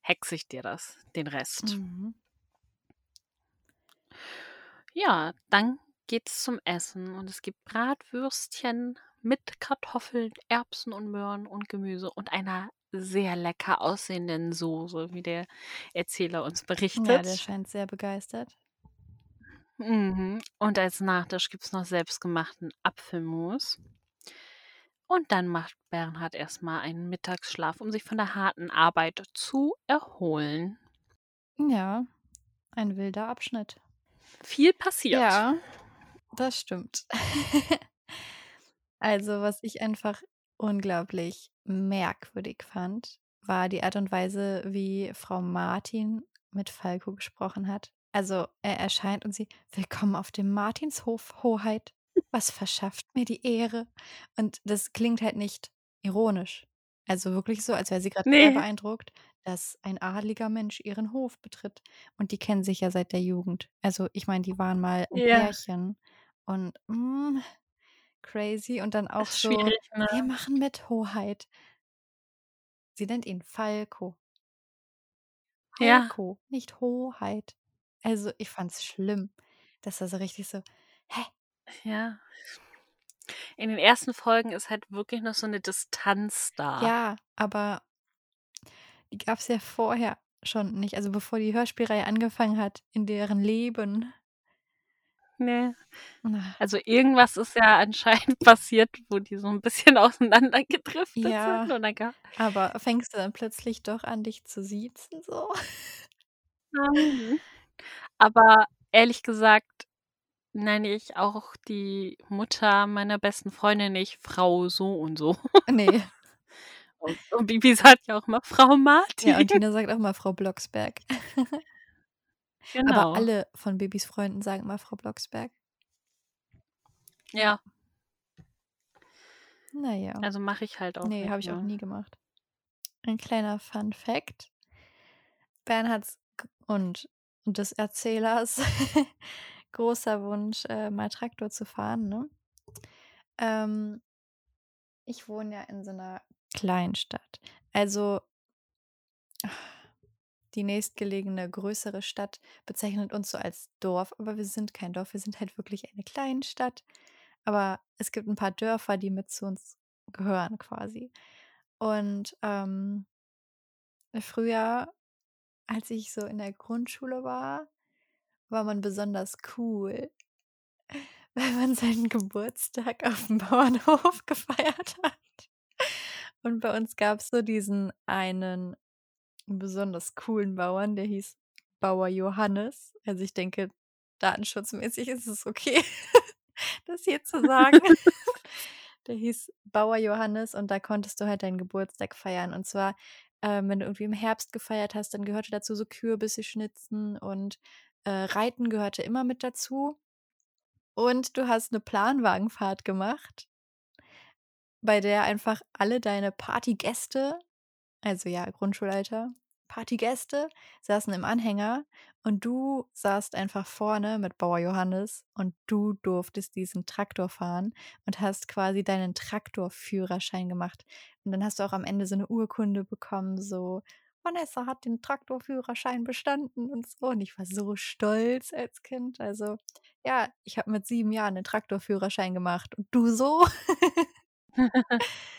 hexe ich dir das, den Rest. Mhm. Ja, dann geht's zum Essen und es gibt Bratwürstchen mit Kartoffeln, Erbsen und Möhren und Gemüse und einer sehr lecker aussehenden Soße, wie der Erzähler uns berichtet. Ja, der scheint sehr begeistert. Mhm. Und als Nachtisch gibt es noch selbstgemachten Apfelmus. Und dann macht Bernhard erstmal einen Mittagsschlaf, um sich von der harten Arbeit zu erholen. Ja, ein wilder Abschnitt. Viel passiert. Ja, das stimmt. also, was ich einfach unglaublich merkwürdig fand, war die Art und Weise, wie Frau Martin mit Falco gesprochen hat. Also er erscheint und sie, willkommen auf dem Martinshof, Hoheit. Was verschafft mir die Ehre? Und das klingt halt nicht ironisch. Also wirklich so, als wäre sie gerade sehr Nee. beeindruckt, dass ein adliger Mensch ihren Hof betritt. Und die kennen sich ja seit der Jugend. Also ich meine, die waren mal ein Ja. Pärchen. Und mm, crazy. Und dann auch so, ne? wir machen mit Hoheit. Sie nennt ihn Falco. Ja. Falco, nicht Hoheit. Also ich fand's schlimm, dass er so richtig so, hä? Ja. In den ersten Folgen ist halt wirklich noch so eine Distanz da. Ja, aber die gab's ja vorher schon nicht. Also bevor die Hörspielreihe angefangen hat, in deren Leben. Nee. Also irgendwas ist ja anscheinend passiert, wo die so ein bisschen auseinandergedriftet Ja. sind. Dann gab Aber fängst du dann plötzlich doch an, dich zu siezen so? Nein. Aber ehrlich gesagt nenne ich auch die Mutter meiner besten Freundin nicht Frau so und so. Nee. Und, und Bibi sagt ja auch immer Frau Martin. Ja, und Tina sagt auch mal Frau Blocksberg. genau. Aber alle von Babys Freunden sagen immer Frau Blocksberg. Ja, Naja. also mache ich halt auch Nee, habe ich auch nie gemacht. Ein kleiner Fun Fact. Bernhards und des Erzählers großer Wunsch, äh, mal Traktor zu fahren. Ne? Ähm, ich wohne ja in so einer Kleinstadt. Also die nächstgelegene größere Stadt bezeichnet uns so als Dorf, aber wir sind kein Dorf, wir sind halt wirklich eine Kleinstadt. Aber es gibt ein paar Dörfer, die mit zu uns gehören quasi. Und ähm, früher, als ich so in der Grundschule war, war man besonders cool, weil man seinen Geburtstag auf dem Bauernhof gefeiert hat. Und bei uns gab es so diesen einen besonders coolen Bauern, der hieß Bauer Johannes. Also ich denke, datenschutzmäßig ist es okay, das hier zu sagen. der hieß Bauer Johannes und da konntest du halt deinen Geburtstag feiern. Und zwar, ähm, wenn du irgendwie im Herbst gefeiert hast, dann gehörte dazu so Kürbisse schnitzen und äh, Reiten gehörte immer mit dazu. Und du hast eine Planwagenfahrt gemacht, bei der einfach alle deine Partygäste, also ja, Grundschulalter, Partygäste saßen im Anhänger und du saßt einfach vorne mit Bauer Johannes und du durftest diesen Traktor fahren und hast quasi deinen Traktorführerschein gemacht. Und dann hast du auch am Ende so eine Urkunde bekommen, so Vanessa hat den Traktorführerschein bestanden und so. Und ich war so stolz als Kind. Also ja, ich habe mit sieben Jahren den Traktorführerschein gemacht. Und du so?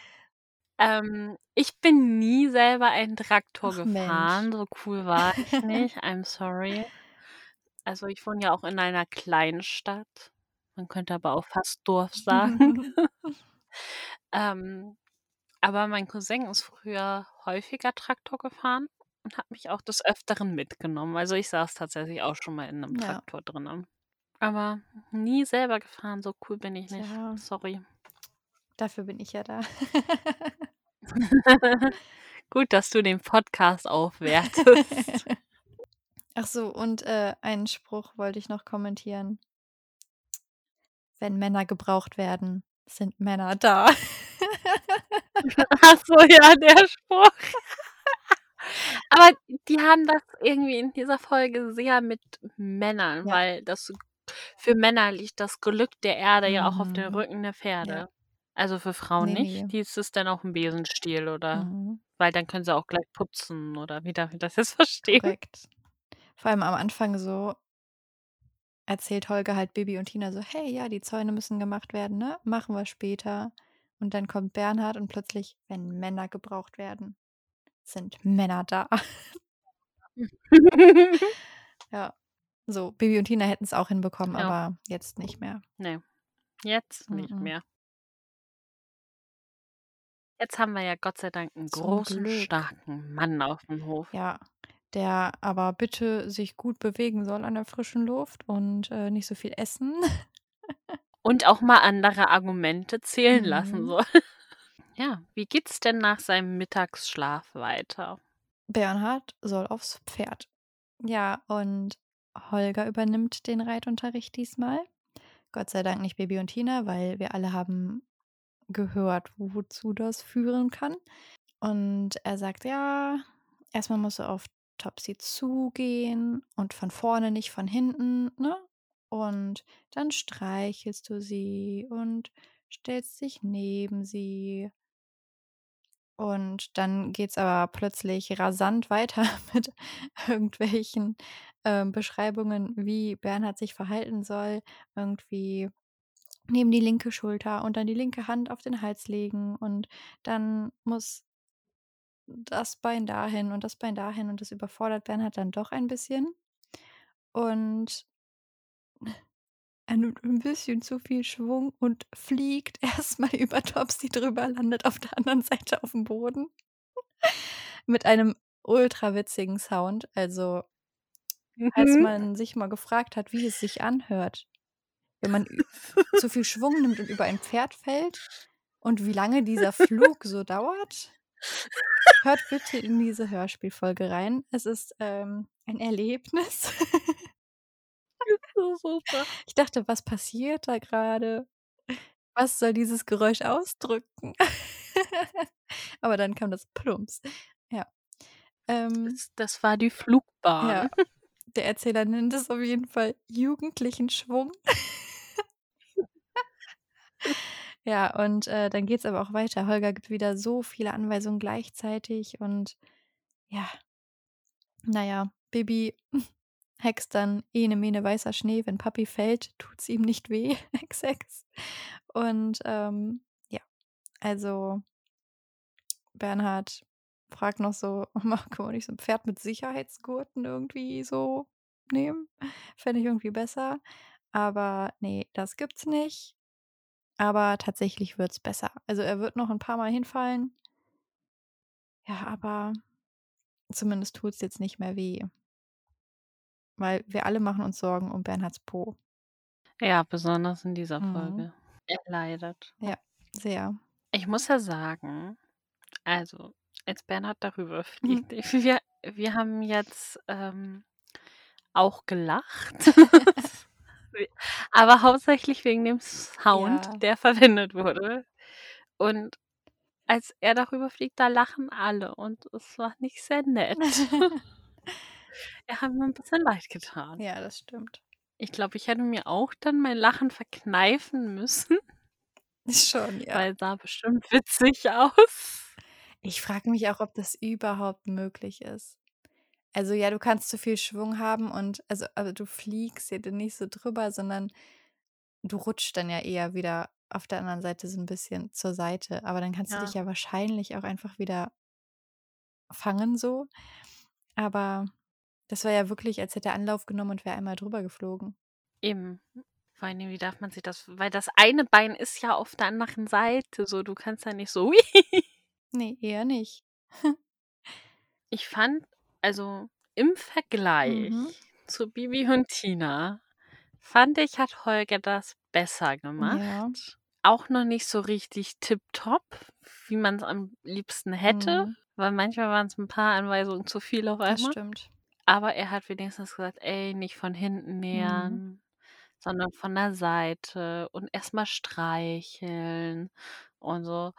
Ähm, ich bin nie selber einen Traktor Ach Mensch. gefahren, so cool war ich nicht. I'm sorry. Also, ich wohne ja auch in einer Kleinstadt. Man könnte aber auch fast Dorf sagen. Ähm, aber mein Cousin ist früher häufiger Traktor gefahren und hat mich auch des Öfteren mitgenommen. Also, ich saß tatsächlich auch schon mal in 'nem Ja. Traktor drinnen. Aber nie selber gefahren, so cool bin ich nicht. Tja. Sorry. Dafür bin ich ja da. Gut, dass du den Podcast aufwertest. Ach so, und, äh, einen Spruch wollte ich noch kommentieren. Wenn Männer gebraucht werden, sind Männer da. Ach so, ja, der Spruch. Aber die haben das irgendwie in dieser Folge sehr mit Männern, Ja. weil das für Männer liegt das Glück der Erde ja auch auf den Mhm. Rücken der Ja. Also, für Frauen Ne, nicht. ne. Die ist es dann auch 'n Besenstiel oder Mhm. weil dann können sie auch gleich putzen oder wie darf ich das jetzt verstehen? Korrekt. Vor allem am Anfang so erzählt Holger halt Bibi und Tina so: „Hey, ja, die Zäune müssen gemacht werden, ne? Machen wir später.“ Und dann kommt Bernhard und plötzlich: „Wenn Männer gebraucht werden, sind Männer da.“ Ja. So, Bibi und Tina hätten's auch hinbekommen, Ja. aber jetzt nicht mehr. Ne, jetzt nicht Mhm. mehr. Jetzt haben wir ja Gott sei Dank 'n Zum großen, Glück. starken Mann auf'm Hof. Ja, der aber bitte sich gut bewegen soll an der frischen Luft und, äh, nicht so viel essen. Und auch mal andere Argumente zählen lassen Mhm. soll. Ja, wie geht's denn nach seinem Mittagsschlaf weiter? Bernhard soll aufs Pferd. Ja, und Holger übernimmt den Reitunterricht diesmal. Gott sei Dank nicht Bibi und Tina, weil wir alle haben gehört, wozu das führen kann. Und er sagt: „Ja, erst mal musst du auf Topsy zugehen und von vorne, nicht von hinten, ne? Und dann streichelst du sie und stellst dich neben sie.“ Und dann geht's aber plötzlich rasant weiter mit irgendwelchen, ähm, Beschreibungen, wie Bernhard sich verhalten soll. Irgendwie neben die linke Schulter und dann die linke Hand auf den Hals legen und dann muss das Bein dahin und das Bein dahin und das überfordert Bernhard dann doch ein bisschen. Und er nimmt 'n bisschen zu viel Schwung und fliegt erst mal über Topsy drüber, landet auf der anderen Seite auf'm Boden. Mit einem ultrawitzigen Sound. Also als Mhm. man sich mal gefragt hat, wie es sich anhört, wenn man zu viel Schwung nimmt und über ein Pferd fällt und wie lange dieser Flug so dauert, hört bitte in diese Hörspielfolge rein. Es ist, ähm, ein Erlebnis. So super. Ich dachte: „Was passiert da grade? Was soll dieses Geräusch ausdrücken?“ Aber dann kam das Plumps. Ja. Ähm Das das war die Flugbahn. Ja. Der Erzähler nennt es auf jeden Fall jugendlichen Schwung. Ja, und, äh, dann geht's aber auch weiter. Holger gibt wieder so viele Anweisungen gleichzeitig und ja. Na ja, Bibi hext dann: „Ene, Mene, weißer Schnee, wenn Papi fällt, tut's ihm nicht weh“, Hex, Hex. Und, ähm, ja, also Bernhard fragt noch so: „Ma können wir nicht so 'n Pferd mit Sicherheitsgurten irgendwie so nehmen? Fände ich irgendwie besser.“ Aber ne, das gibt's nicht. Aber tatsächlich wird's besser. Also, er wird noch 'n paarmal hinfallen. Ja, aber zumindest tut's jetzt nicht mehr weh. Weil wir alle machen uns Sorgen um Bernhards Po. Ja, besonders in dieser Mhm. Folge. Er leidet. Ja, sehr. Ich muss ja sagen, also, als Bernhard darüber Mhm. fliegt, wir wir haben jetzt, ähm, auch gelacht. Aber hauptsächlich wegen dem Sound, Ja. der verwendet wurde. Und als er darüber fliegt, da lachen alle und es war nicht sehr nett. Er hat mir 'n bisschen leid getan. Ja, das stimmt. Ich glaube, ich hätte mir auch dann mein Lachen verkneifen müssen. Schon, ja. Weil sah bestimmt witzig aus. Ich frage mich auch, ob das überhaupt möglich ist. Also, ja, du kannst zu viel Schwung haben und also also, du fliegst ja nicht so drüber, sondern du rutschst dann ja eher wieder auf der anderen Seite so 'n bisschen zur Seite. Aber dann kannst du dich Ja. ja wahrscheinlich auch einfach wieder fangen so. Aber das war ja wirklich, als hätte er Anlauf genommen und wäre einmal drüber geflogen. Eben. Vor Dingen, wie darf man sich das weil das eine Bein ist ja auf der anderen Seite so. Du kannst ja nicht so Ne, eher nicht. Ich fand also, im Vergleich Mhm. zu Bibi und Tina fand ich, hat Holger das besser gemacht. Ja. Auch noch nicht so richtig tipptopp, wie man's am liebsten hätte, Mhm. weil manchmal waren's 'n paar Anweisungen zu viel auf Das einmal. stimmt. Aber er hat wenigstens gesagt: „Ey, nicht von hinten Mhm. nähern, sondern von der Seite und erst mal streicheln und so.“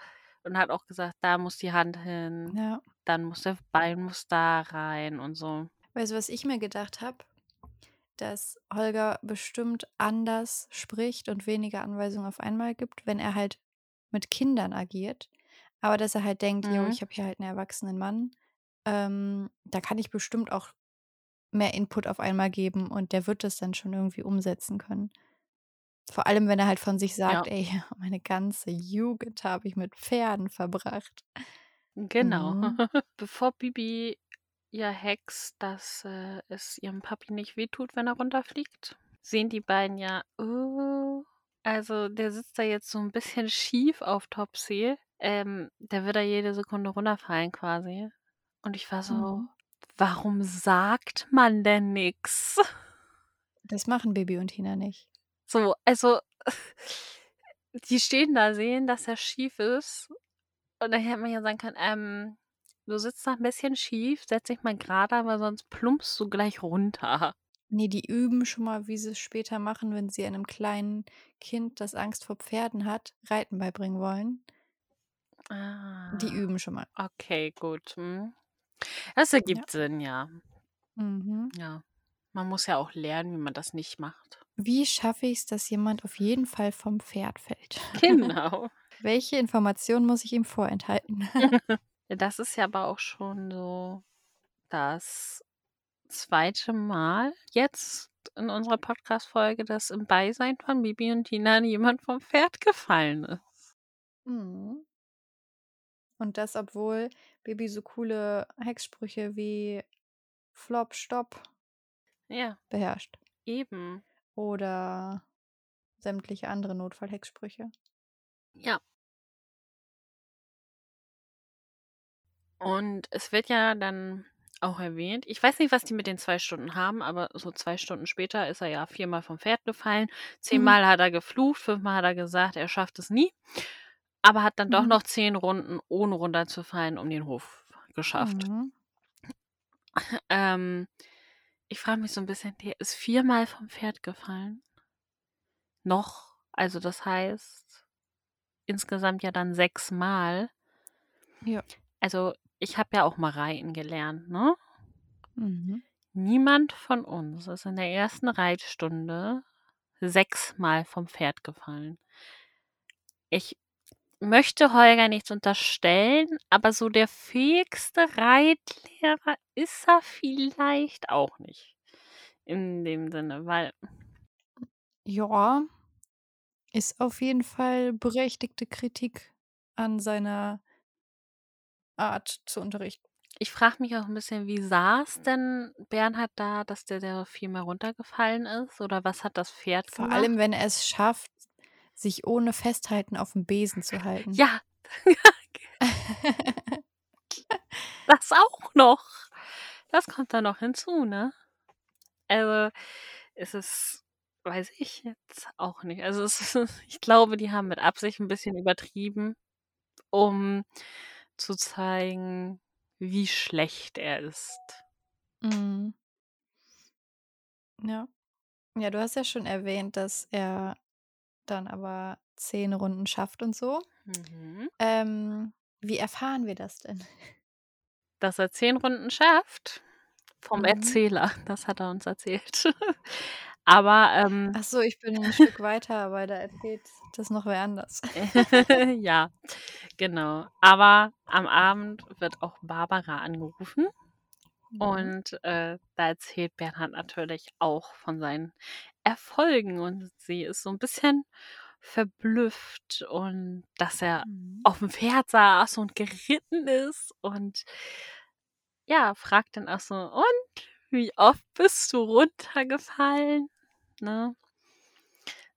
Und hat auch gesagt: „Da muss die Hand hin, Ja. Dann muss der Bein muss da rein“ und so. Weißt du, was ich mir gedacht habe? Dass Holger bestimmt anders spricht und weniger Anweisungen auf einmal gibt, wenn er halt mit Kindern agiert. Aber dass er halt denkt: „Jo, Mhm. ich habe hier halt 'n erwachsenen Mann. Ähm, da kann ich bestimmt auch mehr Input auf einmal geben und der wird das dann schon irgendwie umsetzen können.“ Vor allem, wenn er halt von sich sagt: Ja. „Ey, meine ganze Jugend habe ich mit Pferden verbracht.“ Genau. Mhm. Bevor Bibi ja hext, dass, äh, es ihrem Papi nicht wehtut, wenn er runterfliegt, sehen die beiden ja: „Oh, also, der sitzt da jetzt so 'n bisschen schief auf Topsy. Ähm, der wird da jede Sekunde runterfallen quasi.“ Und ich war so: Mhm. „Warum sagt man denn nix?“ Das machen Bibi und Tina nicht. So, also die stehen da, sehen, dass er schief ist und dann hätte man ja sagen können: „Ähm, du sitzt da 'n bisschen schief, setz dich mal grade, weil sonst plumpst du gleich runter.“ Ne, die üben schon mal, wie sie's später machen, wenn sie einem kleinen Kind, das Angst vor Pferden hat, Reiten beibringen wollen. Die Ah, üben schon mal. okay, gut, mhm. Das Ja. ergibt Sinn, ja. Mhm. Ja. Man muss ja auch lernen, wie man das nicht macht. Wie schaffe ich's, dass jemand auf jeden Fall vom Pferd fällt? Genau. Welche Information muss ich ihm vorenthalten? Das ist ja aber auch schon so das 2. Mal jetzt in unserer Podcast-Folge, dass im Beisein von Bibi und Tina jemand vom Pferd gefallen ist. Mhm. Und das, obwohl Bibi so coole Hexsprüche wie „Flop, Stop“ Ja. beherrscht. Eben. Oder sämtliche andere Notfall-Hexsprüche. Ja. Und es wird ja dann auch erwähnt ich weiß nicht, was die mit den 2 Stunden haben, aber so 2 Stunden später ist er ja viermal vom Pferd gefallen. Mhm. Zehnmal hat er geflucht, fünfmal hat er gesagt, er schafft es nie, aber hat dann doch Mhm. noch 10 Runden, ohne runterzufallen, um den Hof geschafft. Mhm. Ähm, ich frage mich so 'n bisschen, der ist viermal vom Pferd gefallen. Noch, also, das heißt insgesamt ja dann sechsmal. Ja. Also, ich habe ja auch mal reiten gelernt, ne? Mhm. Niemand von uns ist in der 1. Reitstunde sechsmal vom Pferd gefallen. Ich möchte Holger nichts unterstellen, aber so der fähigste Reitlehrer ist er vielleicht auch nicht. In dem Sinne, weil Ja, ist auf jeden Fall berechtigte Kritik an seiner Art zu unterrichten. ich frage mich auch ein bisschen, wie saß denn Bernhard da, dass der da viermal runtergefallen ist? Oder was hat das Pferd Vor gemacht? allem, wenn er es schafft, sich ohne Festhalten auf dem Besen zu halten. Ja, das auch noch. Das kommt da noch hinzu, ne? Also, es ist weiß ich jetzt auch nicht. Also, ist ich glaube, die haben mit Absicht ein bisschen übertrieben, um zu zeigen, wie schlecht er ist. Mhm. Ja. Ja, du hast ja schon erwähnt, dass er dann aber 10 Runden schafft und so. Mhm. Ähm, wie erfahren wir das denn? Dass er 10 Runden schafft? Vom Mhm. Erzähler, das hat er uns erzählt. Aber, ähm Ach so, ich bin 'n Stück weiter, aber da erzählt das noch wer anders. ja, genau. Aber am Abend wird auch Barbara angerufen Mhm. und, äh, da erzählt Bernhard natürlich auch von seinen Erfolgen und sie ist so 'n bisschen verblüfft und dass er Mhm. auf'm Pferd saß und geritten ist und ja, fragt dann auch so: „Und, wie oft bist du runtergefallen?“ Ne?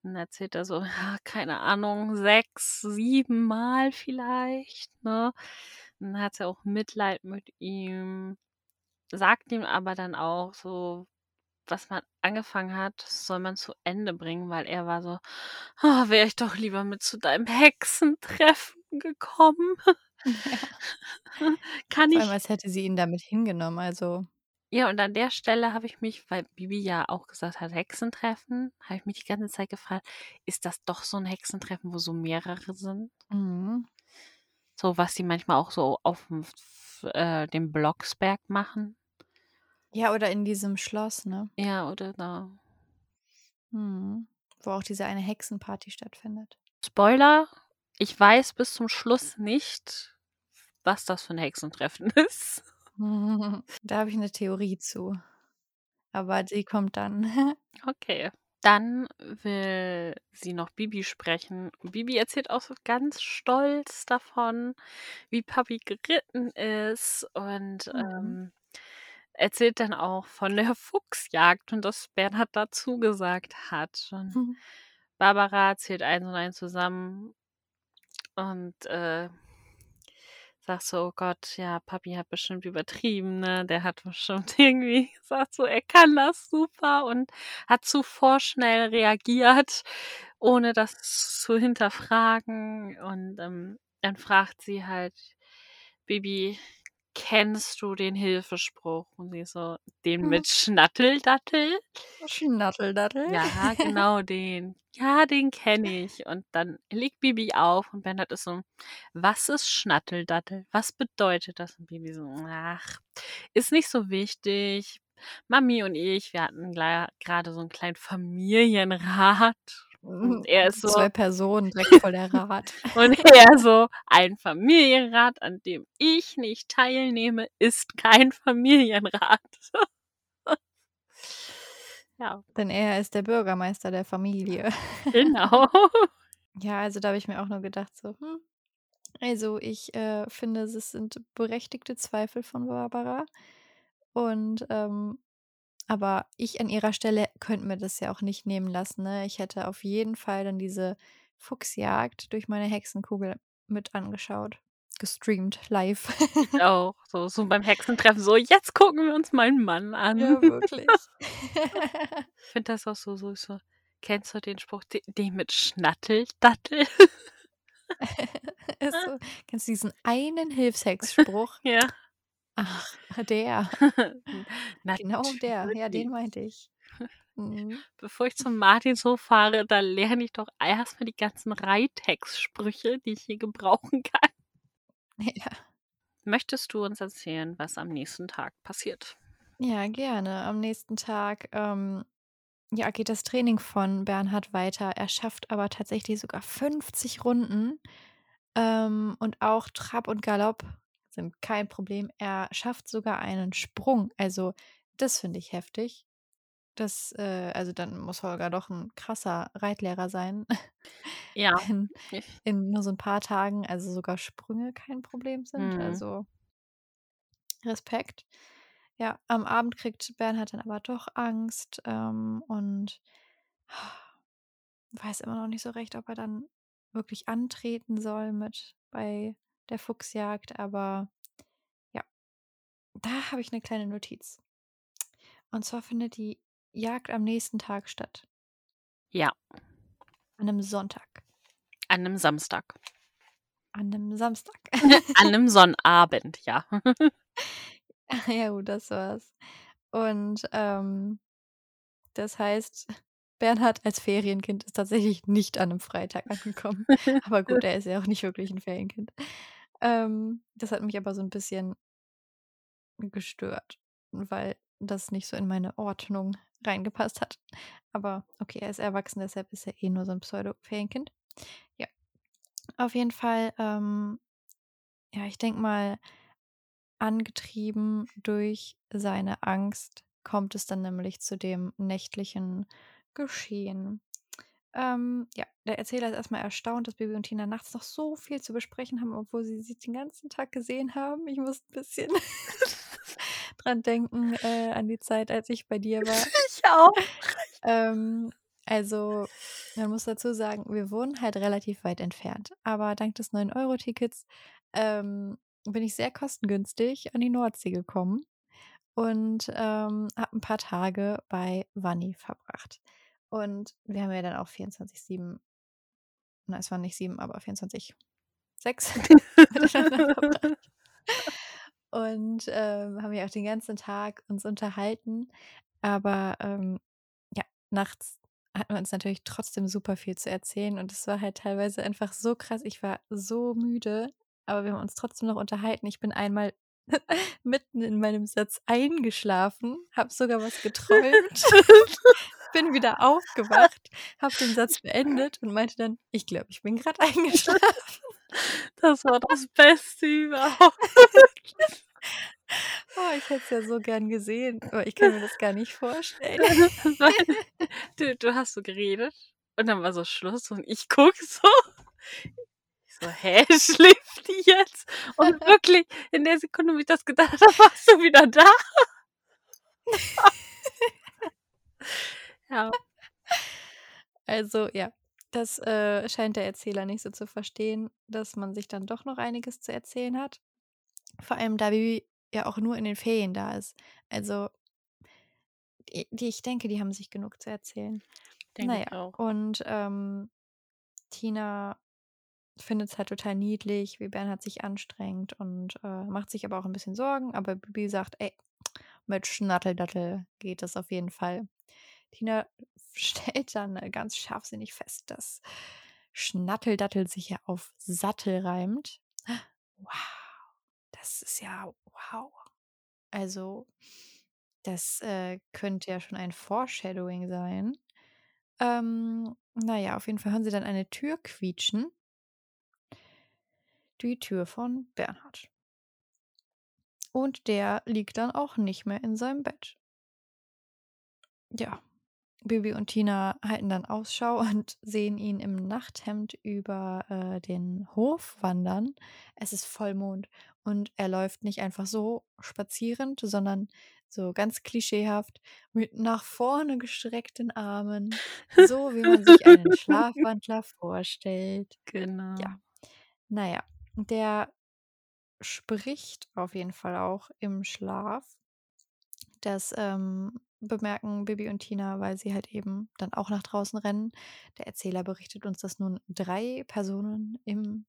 Dann erzählt er so, ja, keine Ahnung, 6, 7 Mal vielleicht, ne? Dann hat sie auch Mitleid mit ihm, sagt ihm aber dann auch so, was man angefangen hat, soll man zu Ende bringen, weil er war so: „Oh, wäre ich doch lieber mit zu deinem Hexentreffen gekommen.“ Ja. Kann Vor allem, ich als hätte sie ihn da mit hingenommen, also Ja, und an der Stelle habe ich mich, weil Bibi ja auch gesagt hat, Hexentreffen, habe ich mich die ganze Zeit gefragt, ist das doch so 'n Hexentreffen, wo so mehrere sind? Mhm. So, was die manchmal auch so auf'm f äh, dem Blocksberg machen? Ja, oder in diesem Schloss, ne? Ja, oder da Mhm. Wo auch diese eine Hexenparty stattfindet. Spoiler, ich weiß bis zum Schluss nicht, was das für 'n Hexentreffen ist. Da habe ich 'ne Theorie zu. Aber die kommt dann. Okay. Dann will sie noch Bibi sprechen. Bibi erzählt auch so ganz stolz davon, wie Papi geritten ist und, Mhm. ähm, erzählt dann auch von der Fuchsjagd und dass Bernhard da zugesagt hat. Und Barbara zählt eins und eins zusammen und, äh, sagt so: „Oh Gott, ja, Papi hat bestimmt übertrieben, ne? Der hat bestimmt irgendwie gesagt so, er kann das super und hat zu vorschnell reagiert, ohne das zu hinterfragen.“ Und, ähm, dann fragt sie halt: „Bibi, kennst du den Hilfespruch?“ Und sie so: „Den mit Schnatteldattel?“ Schnatteldattel. Ja, genau den. Ja, den kenne ich. Und dann legt Bibi auf und Bernhard ist so: „Was ist Schnatteldattel? Was bedeutet das?“ Und Bibi so: „Ach, ist nicht so wichtig. Mami und ich, wir hatten gla grade so 'n kleinen Familienrat.“ Und er ist so 2 Personen, direkt voll der Rat. und er so: „Ein Familienrat, an dem ich nicht teilnehme, ist kein Familienrat.“ Ja, Denn er ist der Bürgermeister der Familie. genau. Ja, also da habe ich mir auch nur gedacht so, hm, also ich, äh, finde, es sind berechtigte Zweifel von Barbara und, ähm aber ich an ihrer Stelle könnte mir das ja auch nicht nehmen lassen, ne? Ich hätte auf jeden Fall dann diese Fuchsjagd durch meine Hexenkugel mit angeschaut, gestreamt live. Auch. So so beim Hexentreffen so: „Jetzt gucken wir uns meinen Mann an.“ Ja, wirklich. Ich finde das auch so so so kennst du den Spruch, de den mit Schnatteldattel? So. Kennst du diesen einen Hilfshexspruch? Ja. Ach, der. Genau der. Ja, den meinte ich. Mhm. Bevor ich zum Martinshof fahre, da lerne ich doch erst mal die ganzen Reithexsprüche, die ich hier gebrauchen kann. Ja. Möchtest du uns erzählen, was am nächsten Tag passiert? Ja, gerne. Am nächsten Tag, ähm, ja, geht das Training von Bernhard weiter. Er schafft aber tatsächlich sogar 50 Runden. Ähm, und auch Trab und Galopp sind kein Problem. Er schafft sogar einen Sprung. Also, das finde ich heftig. Das, äh, also dann muss Holger doch ein krasser Reitlehrer sein. Ja. Wenn in nur so ein paar Tagen, also sogar Sprünge kein Problem sind. Mhm. Also Respekt. Ja, am Abend kriegt Bernhard dann aber doch Angst ähm, und weiß immer noch nicht so recht, ob er dann wirklich antreten soll mit bei der Fuchsjagd. Aber ja, da habe ich eine kleine Notiz. Und zwar findet die Jagd am nächsten Tag statt. Ja, An einem Sonntag. an einem Samstag. An einem Samstag. An einem Sonnabend, ja. ja, gut, das war's. Und ähm, das heißt, Bernhard als Ferienkind ist tatsächlich nicht an einem Freitag angekommen. aber gut, er ist ja auch nicht wirklich ein Ferienkind. Ähm, das hat mich aber so ein bisschen gestört, weil das nicht so in meine Ordnung reingepasst hat. Aber okay, er ist erwachsen, deshalb ist er eh nur so ein Pseudo-Ferienkind. Ja. Auf jeden Fall, ähm, ja, ich denke mal, angetrieben durch seine Angst kommt es dann nämlich zu dem nächtlichen Geschehen. Ähm, ja, der Erzähler ist erstmal erstaunt, dass Bibi und Tina nachts noch so viel zu besprechen haben, obwohl sie sie den ganzen Tag gesehen haben. Ich muss ein bisschen dran denken, äh, an die Zeit, als ich bei dir war. Ich auch. Ähm, also, man muss dazu sagen, wir wohnen halt relativ weit entfernt. Aber dank des 9-Euro-Tickets ähm, bin ich sehr kostengünstig an die Nordsee gekommen und ähm, habe ein paar Tage bei Vanni verbracht. Und wir haben ja dann auch 24-7, na, es waren nicht sieben, aber 24, 6 miteinander verbracht. Und ähm, haben ja auch den ganzen Tag uns unterhalten. Aber ähm, ja, nachts hatten wir uns natürlich trotzdem super viel zu erzählen. Und es war halt teilweise einfach so krass. Ich war so müde, aber wir haben uns trotzdem noch unterhalten. Ich bin einmal mitten in meinem Satz eingeschlafen, habe sogar was geträumt, bin wieder aufgewacht, habe den Satz beendet und meinte dann, ich glaube, ich bin gerade eingeschlafen. Das war das Beste überhaupt. Oh, ich hätte es ja so gern gesehen, aber ich kann mir das gar nicht vorstellen. Du, du hast so geredet und dann war so Schluss und ich guck so. Ich so, hä, schläft die jetzt? Und wirklich, in der Sekunde, wo ich das gedacht habe, warst du wieder da. Ja. Also ja, das äh, scheint der Erzähler nicht so zu verstehen, dass man sich dann doch noch einiges zu erzählen hat. Vor allem, da Bibi ja auch nur in den Ferien da ist. Also, die, die ich denke, die haben sich genug zu erzählen. Denke ich naja, auch. und ähm, Tina findet es halt total niedlich, wie Bernhard sich anstrengt und äh, macht sich aber auch ein bisschen Sorgen. Aber Bibi sagt, ey, mit Schnatteldattel geht das auf jeden Fall. Tina stellt dann äh, ganz scharfsinnig fest, dass Schnatteldattel sich ja auf Sattel reimt. Wow, das ist ja wow. Also, das äh, könnte ja schon ein Foreshadowing sein. Ähm, naja, auf jeden Fall hören sie dann eine Tür quietschen. Die Tür von Bernhard. Und der liegt dann auch nicht mehr in seinem Bett. Ja, Bibi und Tina halten dann Ausschau und sehen ihn im Nachthemd über äh, den Hof wandern. Es ist Vollmond und er läuft nicht einfach so spazierend, sondern so ganz klischeehaft mit nach vorne gestreckten Armen, so wie man sich einen Schlafwandler vorstellt. Genau. Ja. Naja, der spricht auf jeden Fall auch im Schlaf. Das ähm, bemerken Bibi und Tina, weil sie halt eben dann auch nach draußen rennen. Der Erzähler berichtet uns, dass nun drei Personen im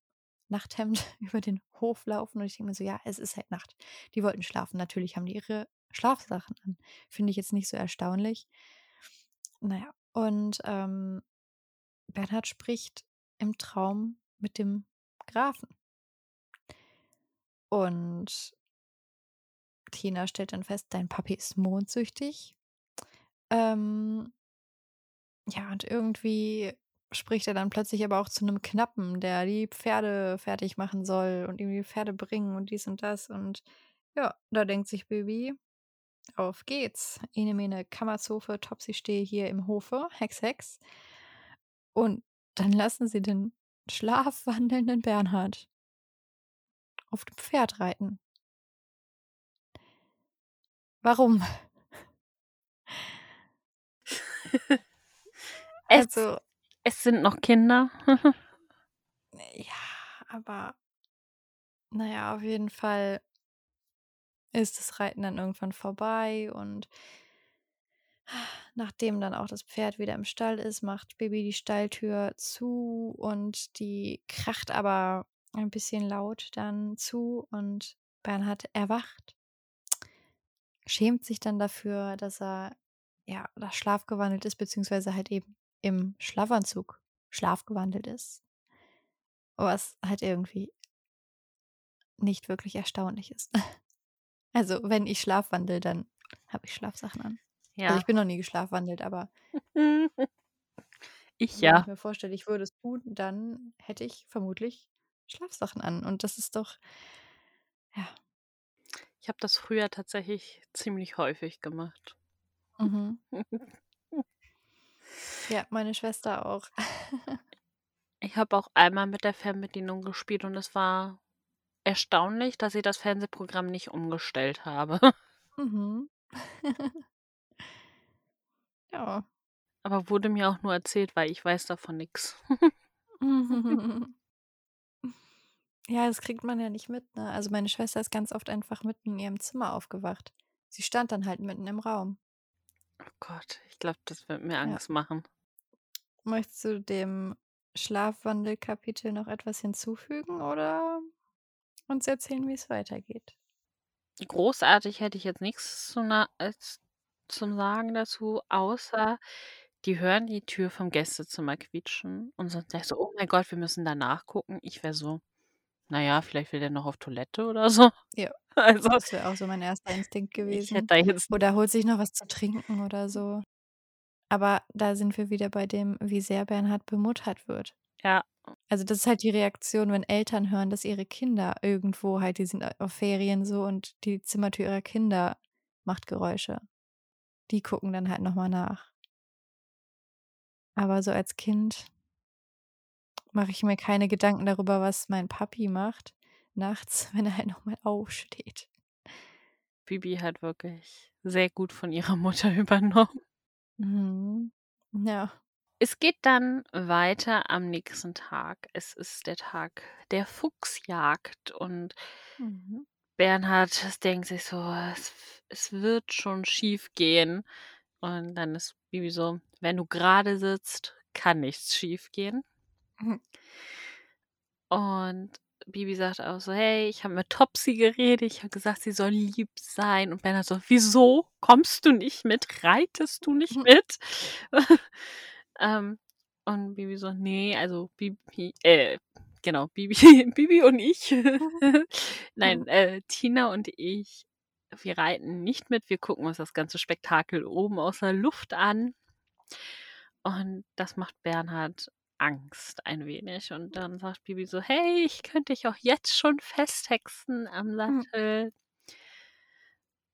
Nachthemd über den Hof laufen. Und ich denke mir so, ja, es ist halt Nacht. Die wollten schlafen. Natürlich haben die ihre Schlafsachen an. Finde ich jetzt nicht so erstaunlich. Naja, und ähm, Bernhard spricht im Traum mit dem Grafen. Und Tina stellt dann fest, dein Papi ist mondsüchtig. Ähm, Ja, und irgendwie spricht er dann plötzlich aber auch zu einem Knappen, der die Pferde fertig machen soll und ihm die Pferde bringen und dies und das. Und ja, da denkt sich Bibi: „Auf geht's. Ene mene Kammerzofe, Topsi stehe hier im Hofe, Hex, Hex.“ Und dann lassen sie den schlafwandelnden Bernhard auf dem Pferd reiten. Warum? Es, Also, es sind noch Kinder. ja, aber na ja, auf jeden Fall ist das Reiten dann irgendwann vorbei und nachdem dann auch das Pferd wieder im Stall ist, macht Baby die Stalltür zu und die kracht aber ein bisschen laut dann zu und Bernhard erwacht, schämt sich dann dafür, dass er ja da schlafgewandelt ist, beziehungsweise halt eben im Schlafanzug schlafgewandelt ist. Was halt irgendwie nicht wirklich erstaunlich ist. Also, wenn ich schlafwandel, dann habe ich Schlafsachen an. Also, Ja. ich bin noch nie geschlafwandelt, aber Ich wenn ja. ich mir vorstelle, ich würde es tun, dann hätte ich vermutlich Schlafsachen an und das ist doch ja. Ich habe das früher tatsächlich ziemlich häufig gemacht. Mhm. Ja, meine Schwester auch. Ich habe auch einmal mit der Fernbedienung gespielt und es war erstaunlich, dass ich das Fernsehprogramm nicht umgestellt habe. Mhm. Ja. Aber wurde mir auch nur erzählt, weil ich weiß davon nix. Ja, das kriegt man ja nicht mit, ne? Also, meine Schwester ist ganz oft einfach mitten in ihrem Zimmer aufgewacht. Sie stand dann halt mitten im Raum. Oh Gott, ich glaube, das wird mir Ja. Angst machen. Möchtest du dem Schlafwandelkapitel noch etwas hinzufügen oder uns erzählen, wie es weitergeht? Großartig hätte ich jetzt nichts zu na als zum Sagen dazu, außer die hören die Tür vom Gästezimmer quietschen und sind gleich so: „Oh mein Gott, wir müssen da nachgucken.“ Ich wäre so: „Na ja, vielleicht will der noch auf Toilette oder so.“ Ja. Also, Das wäre auch so mein erster Instinkt gewesen. Oder holt sich noch was zu trinken oder so. Aber da sind wir wieder bei dem, wie sehr Bernhard bemuttert wird. Ja. Also, das ist halt die Reaktion, wenn Eltern hören, dass ihre Kinder irgendwo halt die sind auf Ferien so und die Zimmertür ihrer Kinder macht Geräusche. Die gucken dann halt noch mal nach. Aber so als Kind mache ich mir keine Gedanken darüber, was mein Papi macht nachts, wenn er halt noch mal aufsteht. Bibi hat wirklich sehr gut von ihrer Mutter übernommen. Mhm. Ja. Es geht dann weiter am nächsten Tag. Es ist der Tag der Fuchsjagd und Mhm. Bernhard denkt sich so: „Es es wird schon schiefgehen.“ Und dann ist Bibi so: „Wenn du gerade sitzt, kann nichts schiefgehen.“ Mhm. Und Bibi sagt auch so: „Hey, ich habe mit Topsi geredet. Ich habe gesagt, sie soll lieb sein.“ Und Bernhard so: „Wieso kommst du nicht mit? Reitest du nicht Mhm. mit?“ Ähm, und Bibi so: „Ne, also Bibi äh, genau, Bibi Bibi und ich nein, Mhm. äh, Tina und ich, wir reiten nicht mit. Wir gucken uns das ganze Spektakel oben aus der Luft an.“ Und das macht Bernhard Angst ein wenig. Und dann sagt Bibi so: „Hey, ich könnte dich auch jetzt schon festhexen am Mhm. Sattel.“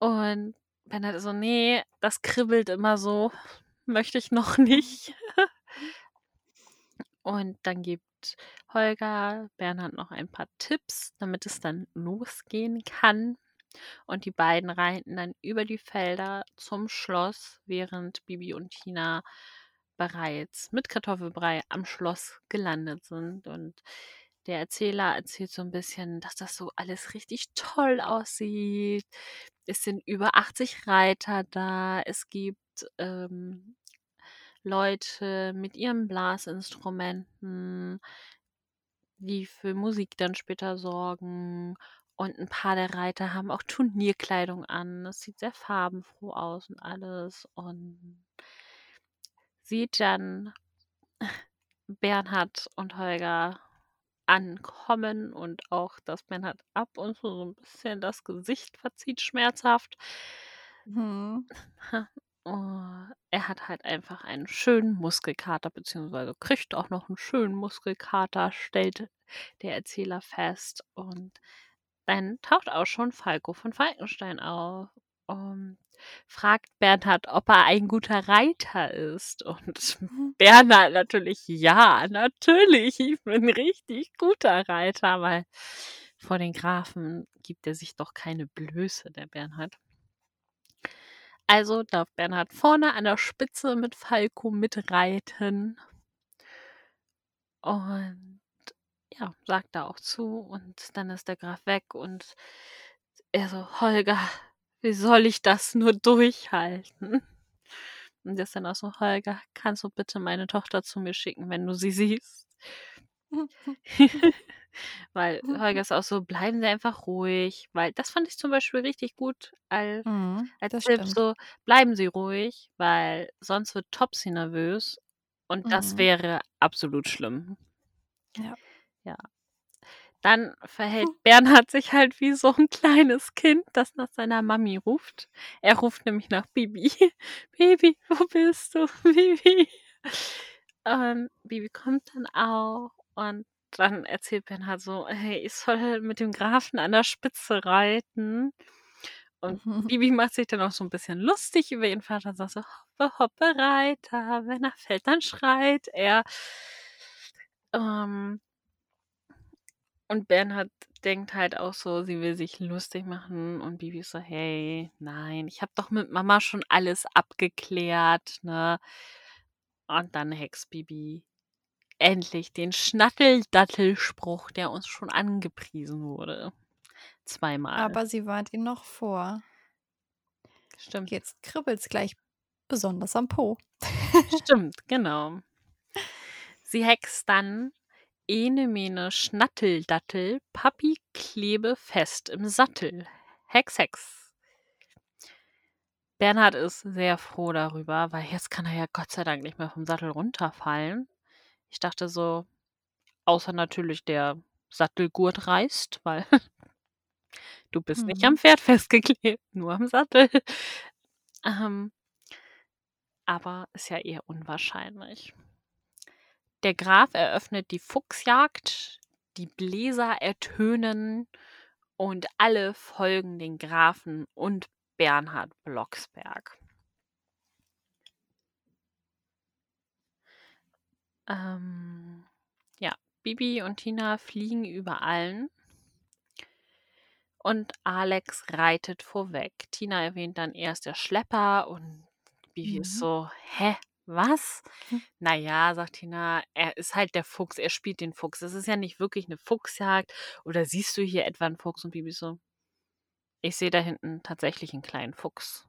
Und Bernhard ist so: „Ne, das kribbelt immer so. Möchte ich noch nicht.“ Und dann gibt Holger Bernhard noch ein paar Tipps, damit es dann losgehen kann. Und die beiden reiten dann über die Felder zum Schloss, während Bibi und Tina bereits mit Kartoffelbrei am Schloss gelandet sind. Und der Erzähler erzählt so ein bisschen, dass das so alles richtig toll aussieht. Es sind über 80 Reiter da. Es gibt ähm, Leute mit ihren Blasinstrumenten, die für Musik dann später sorgen. Und ein paar der Reiter haben auch Turnierkleidung an. Das sieht sehr farbenfroh aus und alles. Und sieht dann Bernhard und Holger ankommen und auch, dass Bernhard ab und zu so ein bisschen das Gesicht verzieht schmerzhaft. Mhm. Oh, er hat halt einfach einen schönen Muskelkater, beziehungsweise kriegt auch noch einen schönen Muskelkater, stellt der Erzähler fest. Und dann taucht auch schon Falco von Falkenstein auf und fragt Bernhard, ob er ein guter Reiter ist. Und Mhm. Bernhard natürlich, ja, natürlich, ich bin ein richtig guter Reiter, weil vor den Grafen gibt er sich doch keine Blöße, der Bernhard. Also darf Bernhard vorne an der Spitze mit Falco mitreiten. Und ja, sagt da auch zu. Und dann ist der Graf weg und er so, Holger, wie soll ich das nur durchhalten? Und ist dann auch so, Holger, kannst du bitte meine Tochter zu mir schicken, wenn du sie siehst? weil Holger ist auch so, bleiben Sie einfach ruhig. Weil das fand ich zum Beispiel richtig gut als, Mhm, als das Tipp, stimmt. so, bleiben Sie ruhig, weil sonst wird Topsy nervös. Und das Mhm. wäre absolut schlimm. Ja. Ja. Dann verhält Bernhard sich halt wie so ein kleines Kind, das nach seiner Mami ruft. Er ruft nämlich nach Bibi. Bibi, wo bist du? Bibi. Und Bibi kommt dann auch und dann erzählt Bernhard so, hey, ich soll mit dem Grafen an der Spitze reiten. Und Bibi macht sich dann auch so ein bisschen lustig über ihren Vater und sagt so, hoppe, hoppe, Reiter, wenn er fällt, dann schreit er. Ähm, und Bernhard denkt halt auch so, sie will sich lustig machen und Bibi ist so, hey, nein, ich habe doch mit Mama schon alles abgeklärt, ne? Und dann hext Bibi endlich den Schnatteldattelspruch, der uns schon angepriesen wurde. Zweimal. Aber sie warnt ihn noch vor. Stimmt. Jetzt kribbelt's gleich besonders am Po. Stimmt, genau. Sie hext dann Ene mene Schnatteldattel, Papi klebe fest im Sattel. Hex, Hex. Bernhard ist sehr froh darüber, weil jetzt kann er ja Gott sei Dank nicht mehr vom Sattel runterfallen. Ich dachte so, außer natürlich der Sattelgurt reißt, weil du bist nicht am Mhm. Pferd festgeklebt, nur am Sattel. Ähm, aber ist ja eher unwahrscheinlich. Der Graf eröffnet die Fuchsjagd, die Bläser ertönen und alle folgen den Grafen und Bernhard Blocksberg. Ähm, ja, Bibi und Tina fliegen über allen und Alex reitet vorweg. Tina erwähnt dann erst der Schlepper und Bibi ist Mhm. so, hä, was? Hm. Naja, sagt Tina, er ist halt der Fuchs, er spielt den Fuchs. Es ist ja nicht wirklich eine Fuchsjagd. Oder siehst du hier etwa einen Fuchs? Und Bibi so, ich sehe da hinten tatsächlich einen kleinen Fuchs.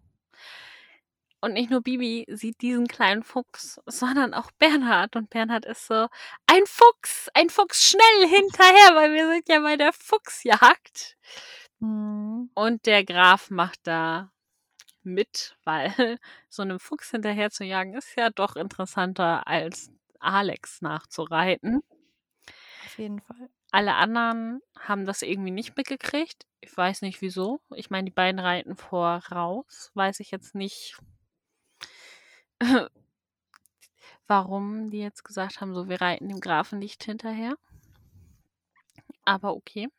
Und nicht nur Bibi sieht diesen kleinen Fuchs, sondern auch Bernhard. Und Bernhard ist so, ein Fuchs, ein Fuchs, schnell hinterher, weil wir sind ja bei der Fuchsjagd. Mhm. Und der Graf macht da mit, weil so einem Fuchs hinterher zu jagen ist ja doch interessanter als Alex nachzureiten. Auf jeden Fall. Alle anderen haben das irgendwie nicht mitgekriegt. Ich weiß nicht wieso. Ich meine, die beiden reiten voraus. Weiß ich jetzt nicht, warum die jetzt gesagt haben, so wir reiten dem Grafen nicht hinterher. Aber okay.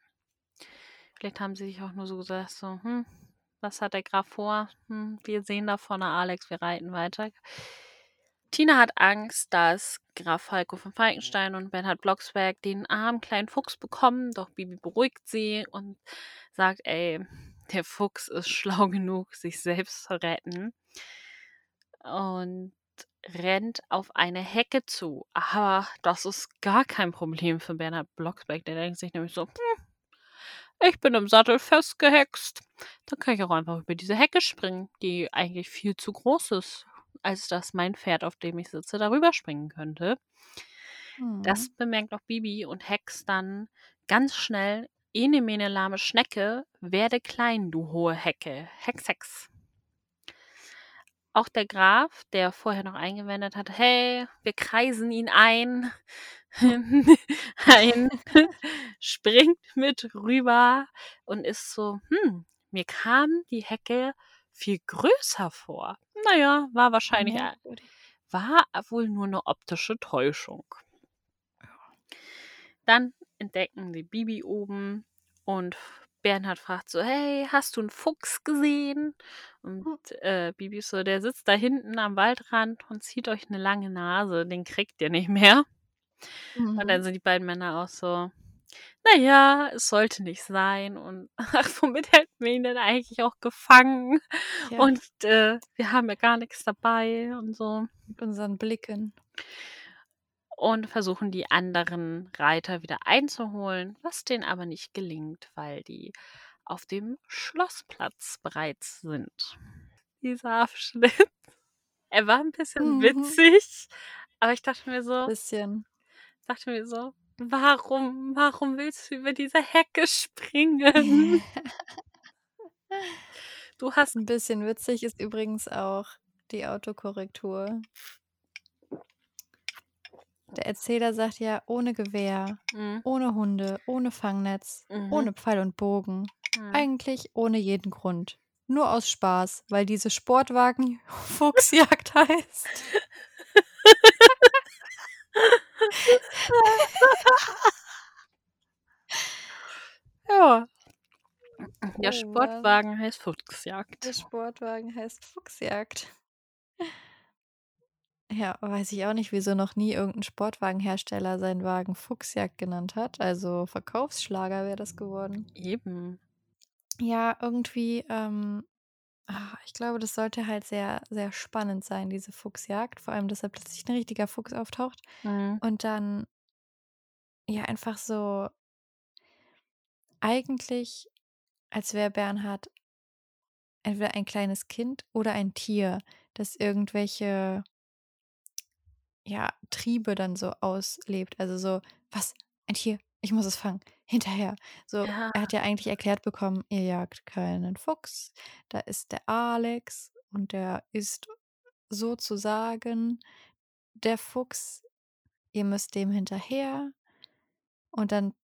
Vielleicht haben sie sich auch nur so gesagt, so, hm, was hat der Graf vor? Hm, wir sehen da vorne Alex, wir reiten weiter. Tina hat Angst, dass Graf Falco von Falkenstein und Bernhard Blocksberg den armen kleinen Fuchs bekommen, doch Bibi beruhigt sie und sagt, ey, der Fuchs ist schlau genug, sich selbst zu retten. Und rennt auf eine Hecke zu. Aber das ist gar kein Problem für Bernhard Blocksberg. Der denkt sich nämlich so, hm, ich bin im Sattel festgehext. Dann kann ich auch einfach über diese Hecke springen, die eigentlich viel zu groß ist, als dass mein Pferd, auf dem ich sitze, darüber springen könnte. Das Mhm. bemerkt auch Bibi und hext dann ganz schnell, ene mene lahme Schnecke, werde klein, du hohe Hecke. Hex, Hex. Auch der Graf, der vorher noch eingewendet hat, hey, wir kreisen ihn ein, ein springt mit rüber und ist so, hm, mir kam die Hecke viel größer vor. naja, war wahrscheinlich, äh, Merkwürdig. war wohl nur eine optische Täuschung. Dann entdecken sie Bibi oben und Bernhard fragt so, hey, hast du einen Fuchs gesehen? Und Hm. äh, Bibi so, der sitzt da hinten am Waldrand und zieht euch eine lange Nase, den kriegt ihr nicht mehr. Und dann Mhm. sind die beiden Männer auch so, naja, es sollte nicht sein. Und ach, womit hätten wir ihn denn eigentlich auch gefangen? Ja, Und äh, wir haben ja gar nichts dabei und so. mit unseren Blicken. Und versuchen die anderen Reiter wieder einzuholen, was denen aber nicht gelingt, weil die auf dem Schlossplatz bereits sind. Dieser Abschnitt. Er war ein bisschen Mhm. witzig, aber ich dachte mir so, Bisschen. dachte mir so, warum, warum willst du über diese Hecke springen? Du hast Ein bisschen witzig ist übrigens auch die Autokorrektur. Der Erzähler sagt ja ohne Gewehr, Mhm. ohne Hunde, ohne Fangnetz, Mhm. ohne Pfeil und Bogen. Mhm. Eigentlich ohne jeden Grund. Nur aus Spaß, weil diese Sportwagen Fuchsjagd heißt. Ja. Der Oh. Sportwagen heißt Fuchsjagd. Der Sportwagen heißt Fuchsjagd. Ja, weiß ich auch nicht, wieso noch nie irgendein Sportwagenhersteller seinen Wagen Fuchsjagd genannt hat. Also Verkaufsschlager wäre das geworden. Eben. Ja, irgendwie, ähm, ah, ich glaube, das sollte halt sehr, sehr spannend sein, diese Fuchsjagd. Vor allem, dass da plötzlich ein richtiger Fuchs auftaucht Mhm. und dann ja einfach so eigentlich, als wäre Bernhard entweder ein kleines Kind oder ein Tier, das irgendwelche ja, Triebe dann so auslebt. Also so, was? Ein Tier? Ich muss es fangen. Hinterher. So, Ja. er hat ja eigentlich erklärt bekommen, ihr jagt keinen Fuchs. Da ist der Alex und der ist sozusagen der Fuchs. Ihr müsst dem hinterher. Und dann,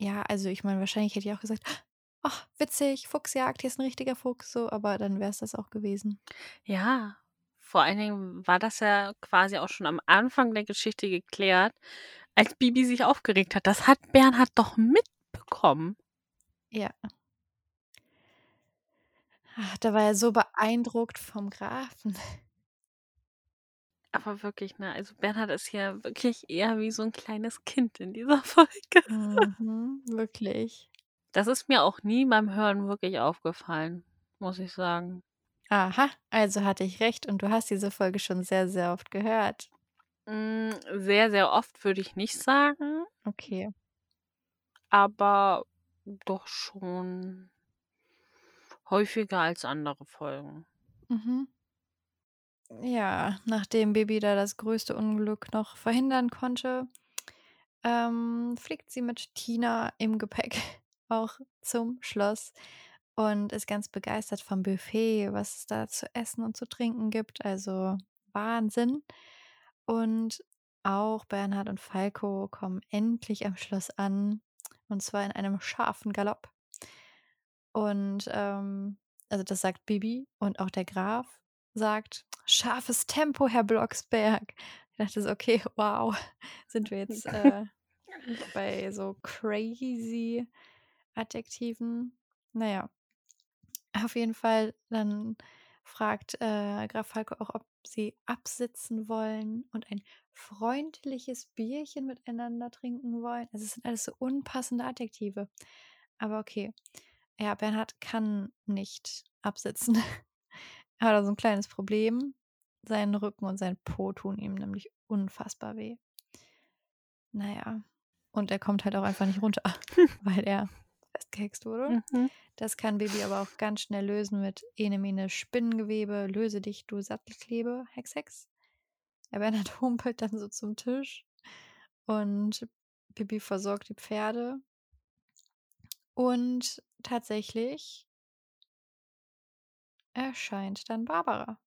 ja, also ich meine, wahrscheinlich hätte ich auch gesagt, ach, witzig, Fuchsjagd, hier ist ein richtiger Fuchs, so, aber dann wäre es das auch gewesen. Ja. Vor allen Dingen war das ja quasi auch schon am Anfang der Geschichte geklärt, als Bibi sich aufgeregt hat. Das hat Bernhard doch mitbekommen. Ja. Ach, da war er so beeindruckt vom Grafen. Aber wirklich, ne? Also Bernhard ist hier wirklich eher wie so ein kleines Kind in dieser Folge. Mhm, wirklich. Das ist mir auch nie beim Hören wirklich aufgefallen, muss ich sagen. Aha, also hatte ich recht und du hast diese Folge schon sehr, sehr oft gehört. Mm, Sehr, sehr oft würde ich nicht sagen, Okay. aber doch schon häufiger als andere Folgen. Mhm. Ja, nachdem Bibi da das größte Unglück noch verhindern konnte, ähm, fliegt sie mit Tina im Gepäck auch zum Schloss und ist ganz begeistert vom Buffet, was es da zu essen und zu trinken gibt. Also Wahnsinn. Und auch Bernhard und Falco kommen endlich am Schloss an. Und zwar in einem scharfen Galopp. Und ähm, also das sagt Bibi und auch der Graf sagt, scharfes Tempo, Herr Blocksberg. Ich dachte so, okay, wow, sind wir jetzt äh, bei so crazy Adjektiven. Naja, auf jeden Fall, dann fragt äh, Graf Falco auch, ob sie absitzen wollen und ein freundliches Bierchen miteinander trinken wollen. Also es sind alles so unpassende Adjektive. Aber okay. Ja, Bernhard kann nicht absitzen. er hat also ein kleines Problem. Sein Rücken und sein Po tun ihm nämlich unfassbar weh. Naja. Und er kommt halt auch einfach nicht runter, weil er festgehext wurde. Mhm. Das kann Baby aber auch ganz schnell lösen mit Enemine Spinnengewebe, löse dich, du Sattelklebe, Hex, Hex. Ja, Bernhard humpelt dann so zum Tisch und Bibi versorgt die Pferde. Und tatsächlich erscheint dann Barbara.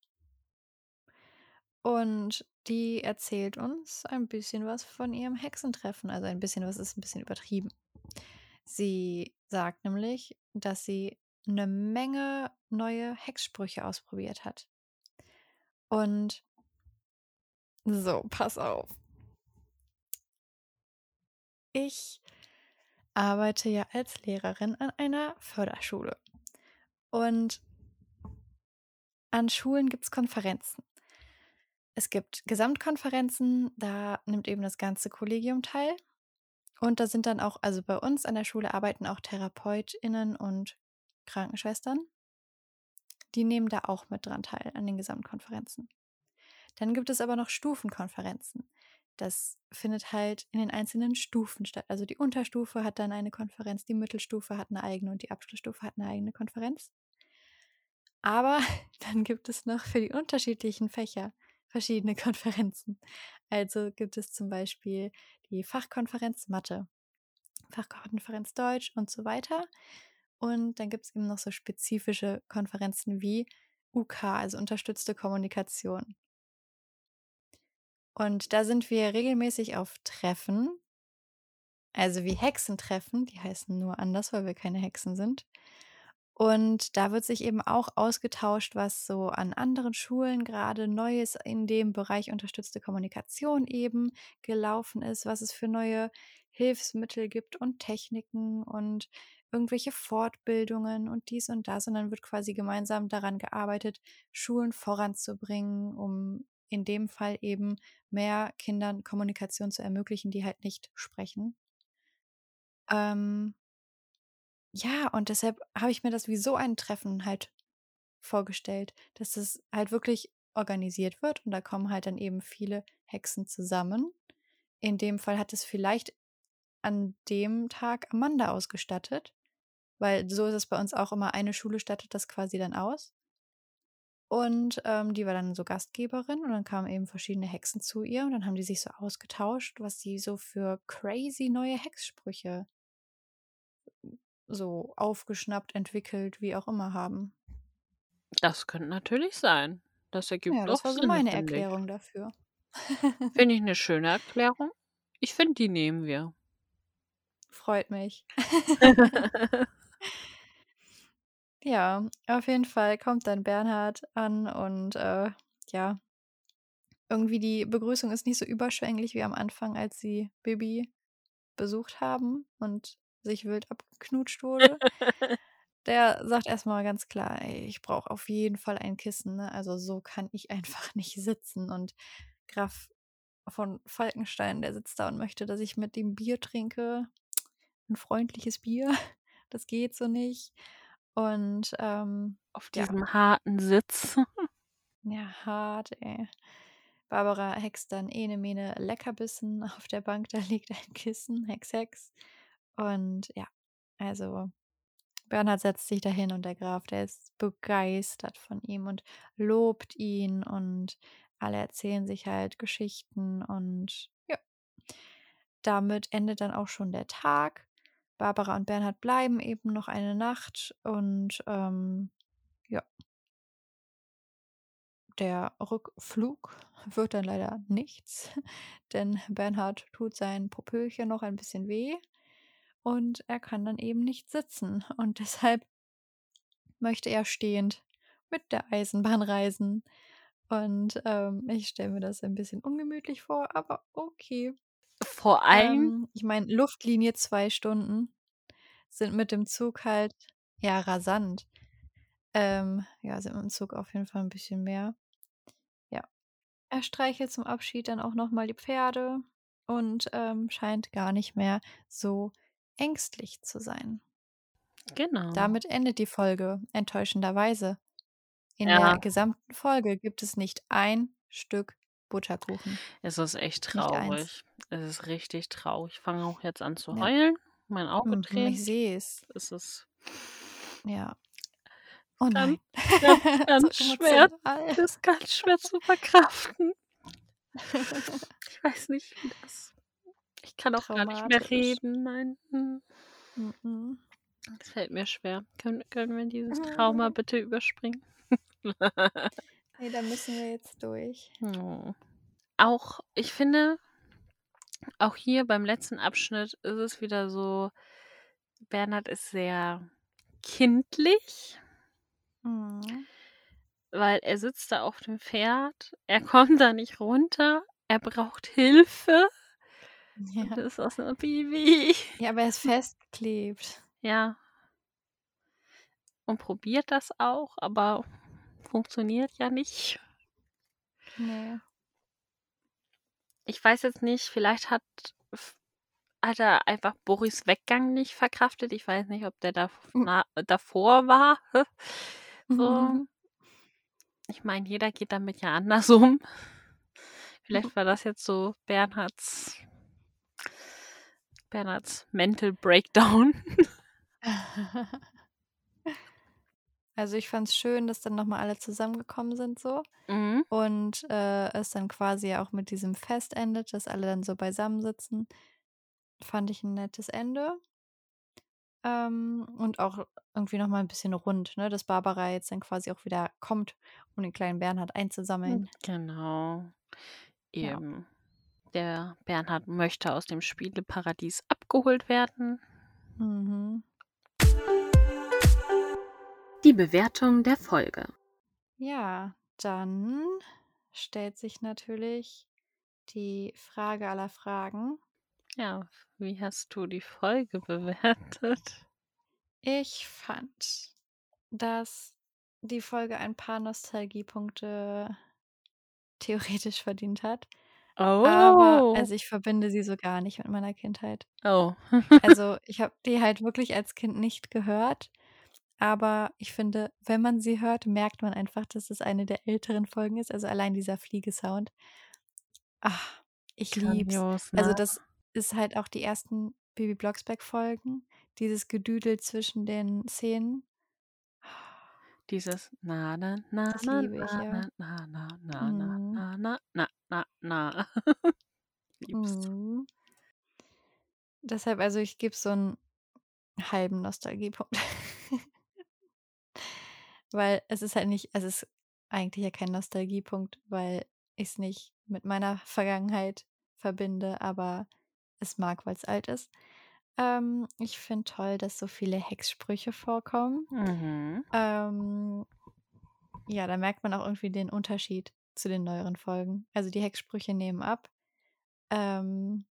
Und die erzählt uns ein bisschen was von ihrem Hexentreffen. Also ein bisschen was ist ein bisschen übertrieben. Sie sagt nämlich, dass sie eine Menge neue Hexsprüche ausprobiert hat. Und so, pass auf. Ich arbeite ja als Lehrerin an einer Förderschule. Und an Schulen gibt es Konferenzen. Es gibt Gesamtkonferenzen, da nimmt eben das ganze Kollegium teil. Und da sind dann auch, also bei uns an der Schule arbeiten auch TherapeutInnen und Krankenschwestern. Die nehmen da auch mit dran teil an den Gesamtkonferenzen. Dann gibt es aber noch Stufenkonferenzen. Das findet halt in den einzelnen Stufen statt. Also die Unterstufe hat dann eine Konferenz, die Mittelstufe hat eine eigene und die Abschlussstufe hat eine eigene Konferenz. Aber dann gibt es noch für die unterschiedlichen Fächer verschiedene Konferenzen. Also gibt es zum Beispiel die Fachkonferenz Mathe, Fachkonferenz Deutsch und so weiter. Und dann gibt es eben noch so spezifische Konferenzen wie UK, also unterstützte Kommunikation. Und da sind wir regelmäßig auf Treffen, also wie Hexentreffen, die heißen nur anders, weil wir keine Hexen sind. Und da wird sich eben auch ausgetauscht, was so an anderen Schulen gerade Neues in dem Bereich unterstützte Kommunikation eben gelaufen ist, was es für neue Hilfsmittel gibt und Techniken und irgendwelche Fortbildungen und dies und das. Und dann wird quasi gemeinsam daran gearbeitet, Schulen voranzubringen, um in dem Fall eben mehr Kindern Kommunikation zu ermöglichen, die halt nicht sprechen. Ähm, ja, und deshalb habe ich mir das wie so ein Treffen halt vorgestellt, dass es halt wirklich organisiert wird und da kommen halt dann eben viele Hexen zusammen. In dem Fall hat es vielleicht an dem Tag Amanda ausgestattet, weil so ist es bei uns auch immer, eine Schule stattet das quasi dann aus. Und ähm, die war dann so Gastgeberin und dann kamen eben verschiedene Hexen zu ihr und dann haben die sich so ausgetauscht, was sie so für crazy neue Hexsprüche so aufgeschnappt, entwickelt, wie auch immer haben. Das könnte natürlich sein. Das ergibt Ja, das war so Sinn, meine finde ich. Erklärung dafür. Finde ich eine schöne Erklärung. Ich finde, die nehmen wir. Freut mich. Ja, auf jeden Fall kommt dann Bernhard an und äh, ja, irgendwie die Begrüßung ist nicht so überschwänglich wie am Anfang, als sie Bibi besucht haben und sich wild abgeknutscht wurde. Der sagt erstmal ganz klar, ey, ich brauche auf jeden Fall ein Kissen. Ne? Also so kann ich einfach nicht sitzen. Und Graf von Falkenstein, der sitzt da und möchte, dass ich mit dem Bier trinke. Ein freundliches Bier. Das geht so nicht. Und ähm, Auf Ja. diesem harten Sitz. ja, hart, ey. Barbara hext dann ene mene Leckerbissen. Auf der Bank, da liegt ein Kissen, Hex, Hex. Und ja, also Bernhard setzt sich dahin und der Graf, der ist begeistert von ihm und lobt ihn und alle erzählen sich halt Geschichten und ja. Damit endet dann auch schon der Tag. Barbara und Bernhard bleiben eben noch eine Nacht und ähm, ja. Der Rückflug wird dann leider nichts, denn Bernhard tut sein Popöchen noch ein bisschen weh und er kann dann eben nicht sitzen und deshalb möchte er stehend mit der Eisenbahn reisen. Und ähm, ich stelle mir das ein bisschen ungemütlich vor, aber okay. Vor allem, Ähm, ich meine, Luftlinie zwei Stunden sind mit dem Zug halt, ja, rasant. Ähm, ja, sind mit dem Zug auf jeden Fall ein bisschen mehr. Ja. Er streichelt zum Abschied dann auch nochmal die Pferde und ähm, scheint gar nicht mehr so ängstlich zu sein. genau. Damit endet die Folge, enttäuschenderweise. In Ja. der gesamten Folge gibt es nicht ein Stück Butterkuchen. Es ist echt traurig. Es ist richtig traurig. Ich fange auch jetzt an zu Ja. heulen. Mein Auge Mhm, tränt. ich sehe es. Es ist Ja. Oh Ganz- nein. ganz, ganz so schwer. Es ist ganz schwer zu verkraften. Ich weiß nicht, wie das. Ich kann auch gar nicht mehr reden. Nein. Hm. Mhm. Es fällt mir schwer. Können, können wir dieses Trauma bitte überspringen? Nee, da müssen wir jetzt durch. Oh. Auch, ich finde, auch hier beim letzten Abschnitt ist es wieder so, Bernhard ist sehr kindlich, Mhm. weil er sitzt da auf dem Pferd, er kommt da nicht runter, er braucht Hilfe. Ja. Und ist aus einer Bibi. Ja, aber er ist festgeklebt. Ja. Und probiert das auch, aber funktioniert ja nicht. Nee. Ich weiß jetzt nicht, vielleicht hat, hat er einfach Boris Weggang nicht verkraftet. Ich weiß nicht, ob der da, Hm. na, davor war. So. Mhm. Ich meine, jeder geht damit ja anders um. Vielleicht war das jetzt so Bernhards Bernhards Mental Breakdown. Also ich fand es schön, dass dann nochmal alle zusammengekommen sind so Mhm. und äh, es dann quasi auch mit diesem Fest endet, dass alle dann so beisammensitzen. Fand ich ein nettes Ende. Ähm, und auch irgendwie nochmal ein bisschen rund, ne? dass Barbara jetzt dann quasi auch wieder kommt, um den kleinen Bernhard einzusammeln. Genau. Ja. Der Bernhard möchte aus dem Spieleparadies abgeholt werden. Mhm. Die Bewertung der Folge. Ja, dann stellt sich natürlich die Frage aller Fragen. Ja, wie hast du die Folge bewertet? Ich fand, dass die Folge ein paar Nostalgiepunkte theoretisch verdient hat. Aber Oh. also ich verbinde sie so gar nicht mit meiner Kindheit. Oh. Also ich habe die halt wirklich als Kind nicht gehört. Aber ich finde, wenn man sie hört, merkt man einfach, dass es eine der älteren Folgen ist. Also allein dieser Fliegesound. Ach, ich lieb's. Grandios, Also ne? das ist halt auch die ersten Baby Blocksberg-Folgen. Dieses Gedüdel zwischen den Szenen. Dieses na na na Das na liebe ich, na ja. na na na na na Mhm. na na na na na. Lieb's. Mhm. Deshalb, also ich gebe so einen halben Nostalgiepunkt. Weil es ist halt nicht, also es ist eigentlich ja kein Nostalgiepunkt, weil ich es nicht mit meiner Vergangenheit verbinde, aber es mag, weil es alt ist. Ähm, ich finde toll, dass so viele Hexsprüche vorkommen. Mhm. Ähm, ja, da merkt man auch irgendwie den Unterschied zu den neueren Folgen. Also die Hexsprüche nehmen ab. Ähm,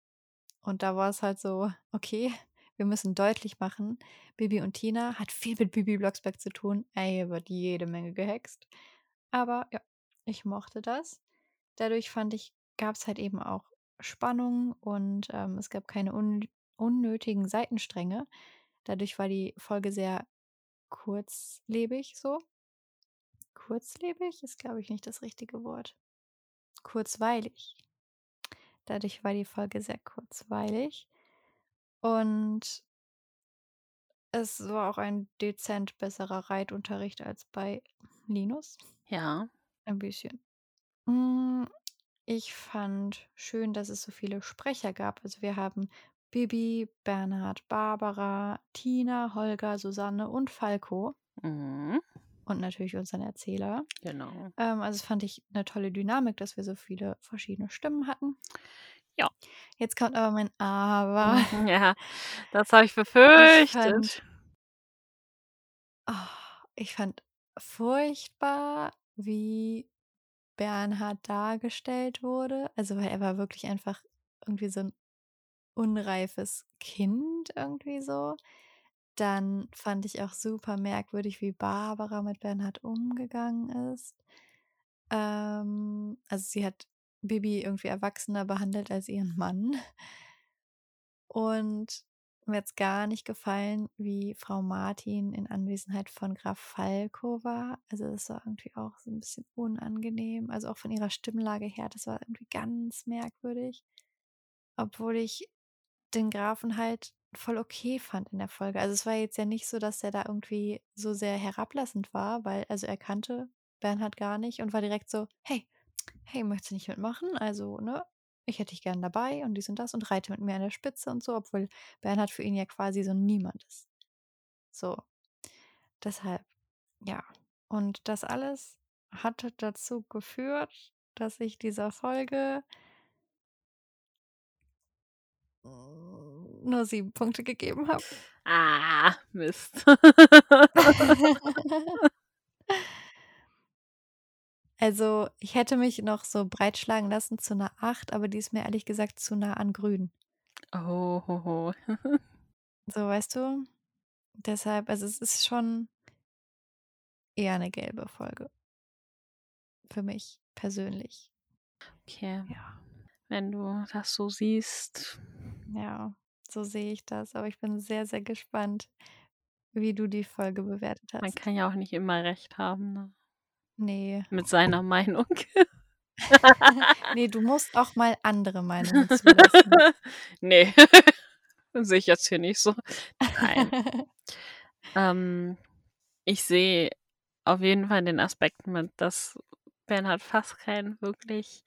und da war es halt so, okay, wir müssen deutlich machen, Bibi und Tina hat viel mit Bibi Blocksberg zu tun. Ey, wird jede Menge gehext. Aber ja, ich mochte das. Dadurch fand ich, gab es halt eben auch Spannung und ähm, es gab keine un unnötigen Seitenstränge. Dadurch war die Folge sehr kurzlebig so. Kurzlebig ist, glaube ich, nicht das richtige Wort. Kurzweilig. Dadurch war die Folge sehr kurzweilig. Und es war auch ein dezent besserer Reitunterricht als bei Linus. Ja. Ein bisschen. Mm, Ich fand schön, dass es so viele Sprecher gab. Also wir haben Bibi, Bernhard, Barbara, Tina, Holger, Susanne und Falco. Mhm. Und natürlich unseren Erzähler. Genau. Ähm, also das fand ich eine tolle Dynamik, dass wir so viele verschiedene Stimmen hatten. Ja. Jetzt kommt aber mein Aber. Ja, das habe ich Ich befürchtet. fand, oh, ich fand furchtbar, wie Bernhard dargestellt wurde. Also weil er war wirklich einfach irgendwie so ein unreifes Kind irgendwie so. Dann fand ich auch super merkwürdig, wie Barbara mit Bernhard umgegangen ist. Ähm, also sie hat Bibi irgendwie erwachsener behandelt als ihren Mann. Und mir hat's gar nicht gefallen, wie Frau Martin in Anwesenheit von Graf Falco war. Also das war irgendwie auch so ein bisschen unangenehm. Also auch von ihrer Stimmlage her, das war irgendwie ganz merkwürdig. Obwohl ich den Grafen halt voll okay fand in der Folge. Also es war jetzt ja nicht so, dass er da irgendwie so sehr herablassend war, weil also er kannte Bernhard gar nicht und war direkt so, hey, hey, möchtest du nicht mitmachen? Also, ne, ich hätte dich gern dabei und dies und das und reite mit mir an der Spitze und so, obwohl Bernhard für ihn ja quasi so niemand ist. So. Deshalb, ja. Und das alles hatte dazu geführt, dass ich dieser Folge nur sieben Punkte gegeben habe. Ah, Mist. Also, ich hätte mich noch so breitschlagen lassen zu 'ner 8, aber die ist mir ehrlich gesagt zu nah an grün. Oh, ho, ho. So, weißt du? Deshalb also, es ist schon eher 'ne gelbe Folge. Für mich persönlich. Okay. Ja. Wenn du das so siehst. Ja, so sehe ich das, aber ich bin sehr, sehr gespannt, wie du die Folge bewertet Man hast. kann ja auch nicht immer recht haben, ne? Ne. Mit seiner Meinung. Ne, du musst auch mal andere Meinungen zulassen. Ne, sehe ich jetzt hier nicht so. Nein. Ähm, ich sehe auf jeden Fall den Aspekt mit, dass Bernhard fast kein wirklich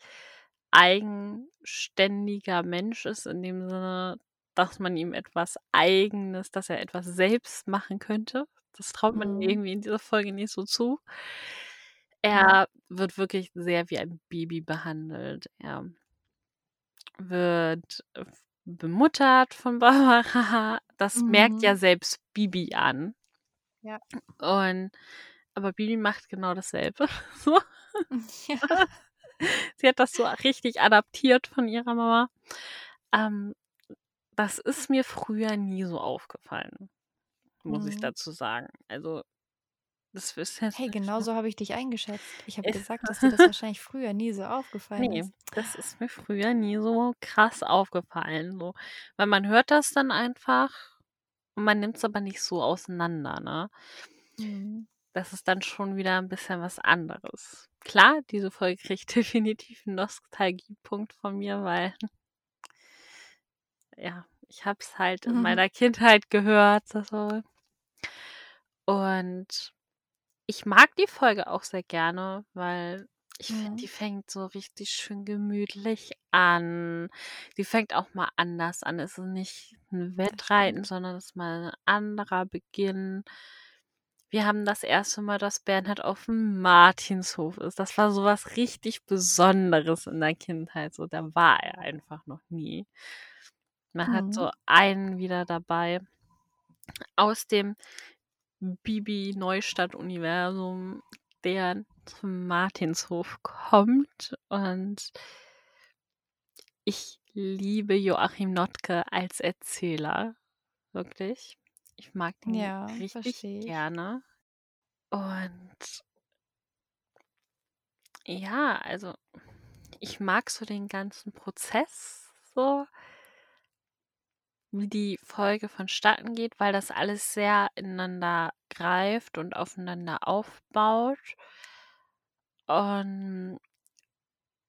eigenständiger Mensch ist in dem Sinne, dass man ihm etwas Eigenes dass er etwas selbst machen könnte. Das traut man Mhm. irgendwie in dieser Folge nicht so zu. Er wird wirklich sehr wie ein Baby behandelt. Er wird bemuttert von Barbara. Das merkt ja Mhm. selbst Bibi an. Ja. Und aber Bibi macht genau dasselbe, so. Ja. Sie hat das so richtig adaptiert von ihrer Mama. Ähm, das ist mir früher nie so aufgefallen, muss ich Mhm. dazu sagen. Also, das ist jetzt Hey, genauso habe ich dich eingeschätzt. Ich habe Es gesagt, dass dir das wahrscheinlich früher nie so aufgefallen Ne, ist. das ist mir früher nie so krass aufgefallen, so. Weil man hört das dann einfach und man nimmt's aber nicht so auseinander, ne? Mhm. Das ist dann schon wieder 'n bisschen was anderes. Klar, diese Folge kriegt definitiv 'n Nostalgiepunkt von mir, weil ja, ich habe es halt in Mhm. meiner Kindheit gehört, so. Und ich mag die Folge auch sehr gerne, weil ich finde, Mhm. die fängt so richtig schön gemütlich an. Die fängt auch mal anders an. Es ist nicht 'n Das Wettreiten, sondern es ist mal 'n anderer Beginn. Wir haben das 1. Mal, dass Bernhard auf'm Martinshof ist. Das war so was richtig Besonderes in der Kindheit, so. Da war er einfach noch nie. Man hat Mhm. so einen wieder dabei aus dem Bibi-Neustadt-Universum, der zum Martinshof kommt und ich liebe Joachim Notke als Erzähler, wirklich. Ich mag den Ja, richtig gerne. Und ja, also, ich mag so den ganzen Prozess so wie die Folge vonstatten geht, weil das alles sehr ineinander greift und aufeinander aufbaut. Und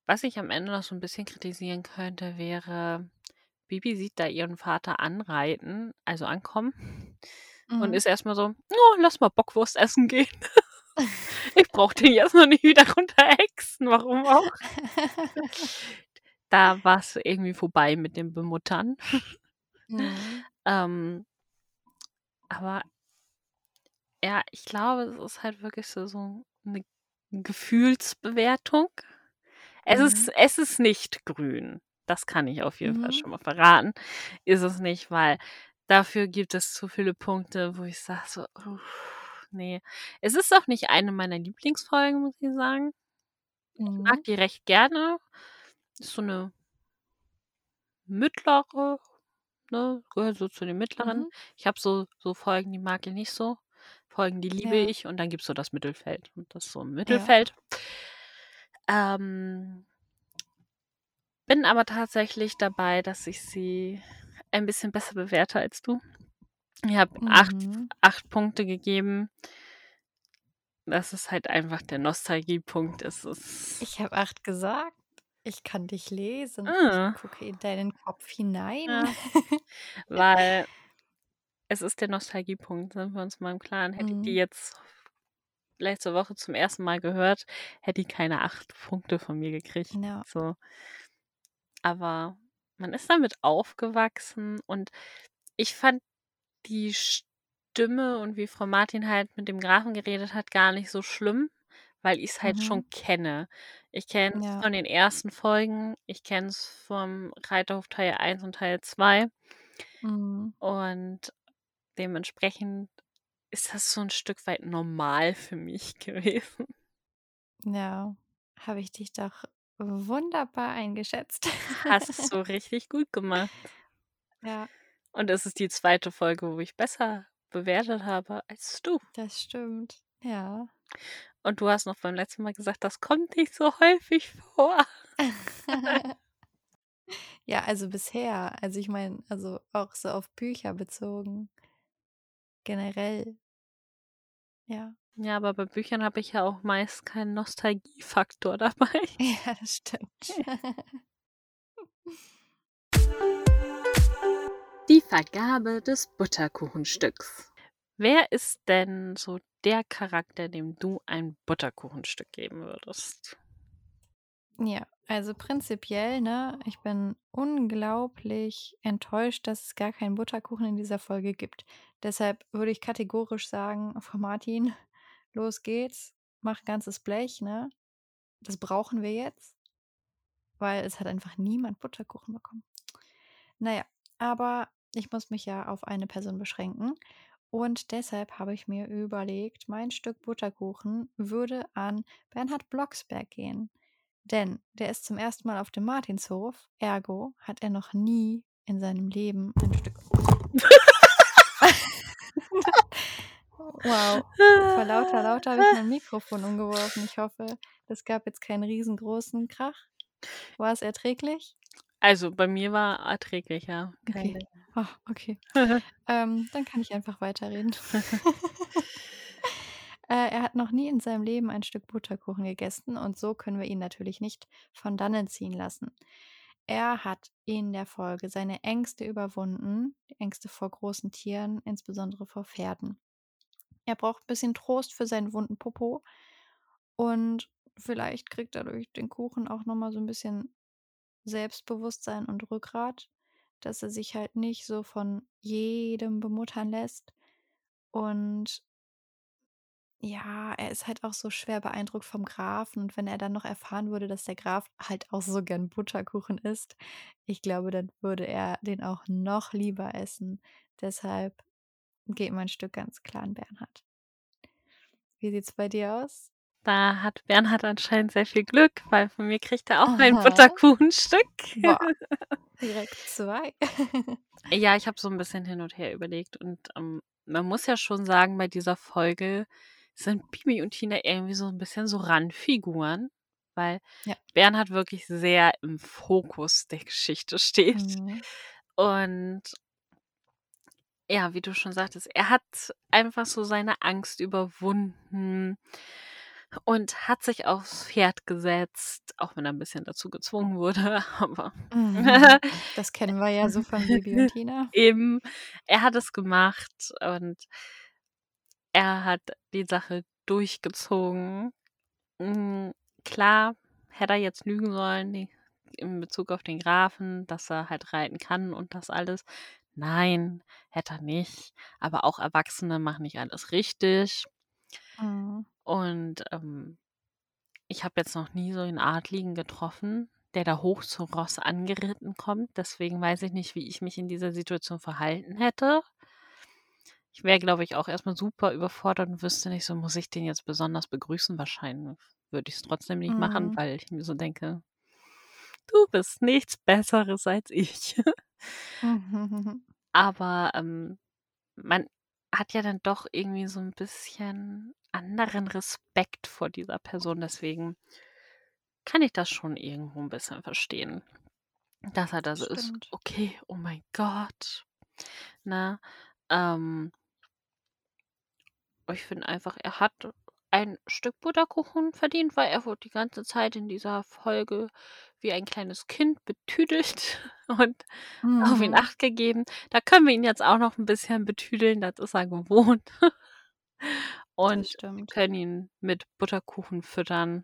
was ich am Ende noch so 'n bisschen kritisieren könnte, wäre, Bibi sieht da ihren Vater anreiten also, ankommen und Mhm. ist erst mal so: „Oh, lass mal Bockwurst essen gehen. Ich brauche den jetzt noch nicht wieder runterhexen, warum auch?“ Da war's irgendwie vorbei mit dem Bemuttern. Mhm. Ähm aber ja, ich glaube, es ist halt wirklich so so 'ne Gefühlsbewertung. Es ist Mhm. es ist nicht grün. Das kann ich auf jeden Fall Mhm. schon mal verraten. Ist es nicht, weil dafür gibt es zu viele Punkte, wo ich sage so: „Ne.“ Es ist auch nicht eine meiner Lieblingsfolgen, muss ich sagen. Ich mag Mhm. die recht gerne. Ist so 'ne mittlere, ne, gehört so zu den mittleren. Mhm. Ich habe so so Folgen, die mag ich nicht so. Folgen, die liebe Ja. ich und dann gibt's so das Mittelfeld und das ist so im Ja. Mittelfeld. Ähm bin aber tatsächlich dabei, dass ich sie ein bisschen besser bewerte als du. Ich habe 8 f Mhm. 8 Punkte gegeben. Das ist halt einfach der Nostalgiepunkt. Es ist Ich habe 8 gesagt. Ich kann dich lesen. Ich Ah. gucke in deinen Kopf hinein. Ja. Weil es ist der Nostalgiepunkt, sind wir uns mal im Klaren. Hätte ich die Mhm. jetzt letzte Woche zum 1. Mal gehört, hätte die keine 8 Punkte von mir gekriegt, Ja. so. Aber man ist damit aufgewachsen und ich fand die Stimme und wie Frau Martin halt mit dem Grafen geredet hat, gar nicht so schlimm, weil ich's halt Mhm. schon kenne. Ich kenne es Ja. von den ersten Folgen. Ich kenne es vom Reiterhof Teil 1 und Teil 2. Mhm. Und dementsprechend ist das so 'n Stück weit normal für mich gewesen. Ja. habe ich dich doch wunderbar eingeschätzt. Hast du richtig gut gemacht. Ja, Und es ist die zweite Folge, wo ich besser bewertet habe als du. das stimmt. Ja. Und du hast noch beim letzten Mal gesagt, das kommt nicht so häufig vor. ja, also bisher. Also ich meine, also auch so auf Bücher bezogen. Generell. Ja. Ja, aber bei Büchern habe ich ja auch meist keinen Nostalgiefaktor dabei. Ja, das stimmt. Die Vergabe des Butterkuchenstücks. Wer ist denn so der Charakter, dem du ein Butterkuchenstück geben würdest? Ja, also prinzipiell, ne, ich bin unglaublich enttäuscht, dass es gar keinen Butterkuchen in dieser Folge gibt. Deshalb würde ich kategorisch sagen, Frau Martin, los geht's, mach ganzes Blech, ne? Das brauchen wir jetzt, weil es hat einfach niemand Butterkuchen bekommen. Naja, aber ich muss mich ja auf eine Person beschränken. Und deshalb habe ich mir überlegt, mein Stück Butterkuchen würde an Bernhard Blocksberg gehen. Denn der ist zum ersten Mal auf dem Martinshof, ergo hat er noch nie in seinem Leben ein Stück. wow. Vor lauter, lauter habe ich mein Mikrofon umgeworfen. Ich hoffe, es gab jetzt keinen riesengroßen Krach. War es erträglich? Also bei mir war erträglich, ja. Okay. Oh, okay. ähm, dann kann ich einfach weiterreden. äh, er hat noch nie in seinem Leben ein Stück Butterkuchen gegessen und so können wir ihn natürlich nicht von dannen ziehen lassen. Er hat in der Folge seine Ängste überwunden, die Ängste vor großen Tieren, insbesondere vor Pferden. Er braucht ein bisschen Trost für seinen wunden Popo und vielleicht kriegt er durch den Kuchen auch nochmal so ein bisschen Selbstbewusstsein und Rückgrat, dass er sich halt nicht so von jedem bemuttern lässt. Und ja, er ist halt auch so schwer beeindruckt vom Grafen. Und wenn er dann noch erfahren würde, dass der Graf halt auch so gern Butterkuchen isst, ich glaube, dann würde er den auch noch lieber essen. Deshalb geht mein Stück ganz klar an Bernhard. Wie sieht's bei dir aus? Da hat Bernhard anscheinend sehr viel Glück, weil von mir kriegt er auch ein Aha. Butterkuchenstück. Boah, direkt zwei. Ja, ich habe so ein bisschen hin und her überlegt und ähm, man muss ja schon sagen, bei dieser Folge sind Bibi und Tina irgendwie so ein bisschen so Randfiguren, weil Ja. Bernhard wirklich sehr im Fokus der Geschichte steht. Mhm. Und ja, wie du schon sagtest, er hat einfach so seine Angst überwunden und hat sich aufs Pferd gesetzt, auch wenn er ein bisschen dazu gezwungen wurde, aber Mhm. Das kennen wir ja so von Bibi und Tina. eben, er hat es gemacht und er hat die Sache durchgezogen. Mm, Klar, hätte er jetzt lügen sollen in Bezug auf den Grafen, dass er halt reiten kann und das alles. Nein, hätte er nicht. Aber auch Erwachsene machen nicht alles richtig. Mhm. Und ähm, ich habe jetzt noch nie so einen Adligen getroffen, der da hoch zu Ross angeritten kommt. Deswegen weiß ich nicht, wie ich mich in dieser Situation verhalten hätte. Ich wäre, glaube ich, auch erstmal super überfordert und wüsste nicht, so muss ich den jetzt besonders begrüßen. Wahrscheinlich würde ich es trotzdem nicht machen, Mhm. weil ich mir so denke, du bist nichts Besseres als ich. Mhm. Aber ähm, man hat ja dann doch irgendwie so ein bisschen anderen Respekt vor dieser Person. Deswegen kann ich das schon irgendwo ein bisschen verstehen. Dass er da so ist, okay, oh mein Gott. Na, ähm, ich finde einfach, er hat ein Stück Butterkuchen verdient, weil er wurde die ganze Zeit in dieser Folge wie ein kleines Kind betüdelt und auf ihn Mhm. Acht gegeben. Da können wir ihn jetzt auch noch ein bisschen betüdeln, das ist er gewohnt. Und können ihn mit Butterkuchen füttern.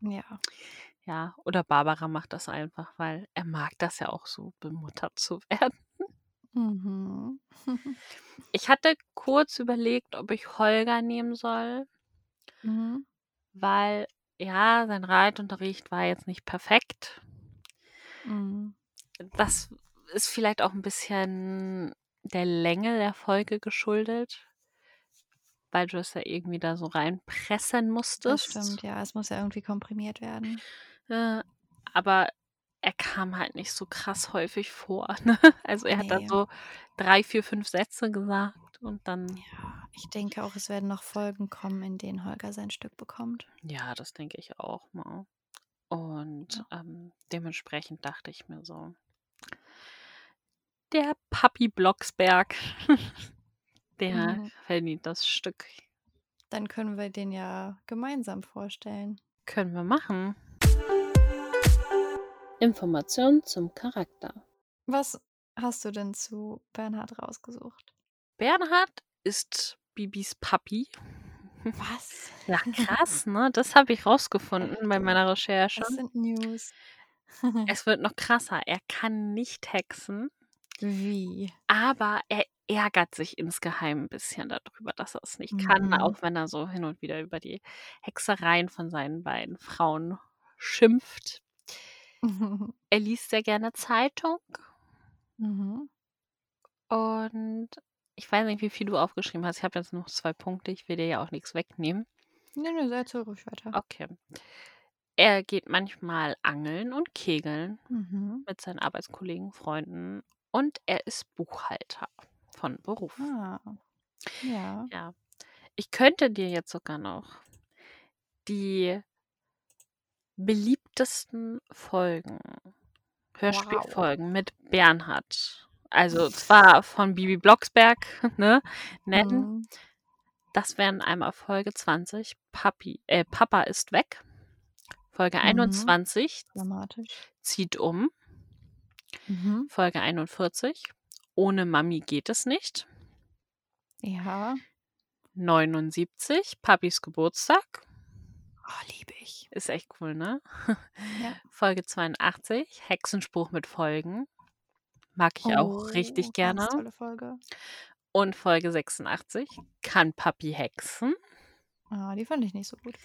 Ja. Ja, oder Barbara macht das einfach, weil er mag das ja auch so, bemuttert zu werden. Mhm. Ich hatte kurz überlegt, ob ich Holger nehmen soll, Mhm. weil ja, sein Reitunterricht war jetzt nicht perfekt. Mhm. Das ist vielleicht auch ein bisschen der Länge der Folge geschuldet. Weil du es ja irgendwie da so reinpressen Das musstest. stimmt, ja. Es muss ja irgendwie komprimiert werden. Äh, aber er kam halt nicht so krass häufig vor. Ne? Also er hat da Nee. so drei, vier, fünf Sätze gesagt und dann, Ja, ich denke auch, es werden noch Folgen kommen, in denen Holger sein Stück bekommt. ja, das denke ich auch mal. Und ähm, dementsprechend dachte ich mir so, der Papi Blocksberg, der Mhm. verdient das Stück. Dann können wir den ja gemeinsam vorstellen. Können wir machen. Informationen zum Charakter. Was hast du denn zu Bernhard rausgesucht? Bernhard ist Bibis Papi. Was? Ja, krass, ne? Das habe ich rausgefunden bei meiner Recherche. Das sind News. Es wird noch krasser. Er kann nicht hexen, Wie? aber er ärgert sich insgeheim ein bisschen darüber, dass er es nicht kann, Mhm. auch wenn er so hin und wieder über die Hexereien von seinen beiden Frauen schimpft. Er liest sehr gerne Zeitung mhm. und ich weiß nicht, wie viel du aufgeschrieben hast. Ich habe jetzt noch zwei Punkte. Ich will dir ja auch nichts wegnehmen. Nee, nee, erzähl ruhig weiter. Okay. Er geht manchmal angeln und kegeln Mhm. mit seinen Arbeitskollegen, Freunden und er ist Buchhalter von Beruf. Ah. Ja. Ja. Ich könnte dir jetzt sogar noch die beliebtesten Folgen, Hörspielfolgen mit Bernhard, also zwar von Bibi Blocksberg, ne, nennen. Mhm. Das wären einmal Folge 20, Papi, äh, Papa ist weg. Folge Mhm. 21, Dramatisch. zieht um. Mhm. Folge 41, ohne Mami geht es nicht. Ja. 79, Papis Geburtstag. Oh, liebe ich. Ist echt cool, ne? Ja. Folge 82, Hexenspruch mit Folgen. Mag ich auch richtig Oh, gerne. Tolle Folge. Und Folge 86, kann Papi hexen? Ah, die fand ich nicht so gut.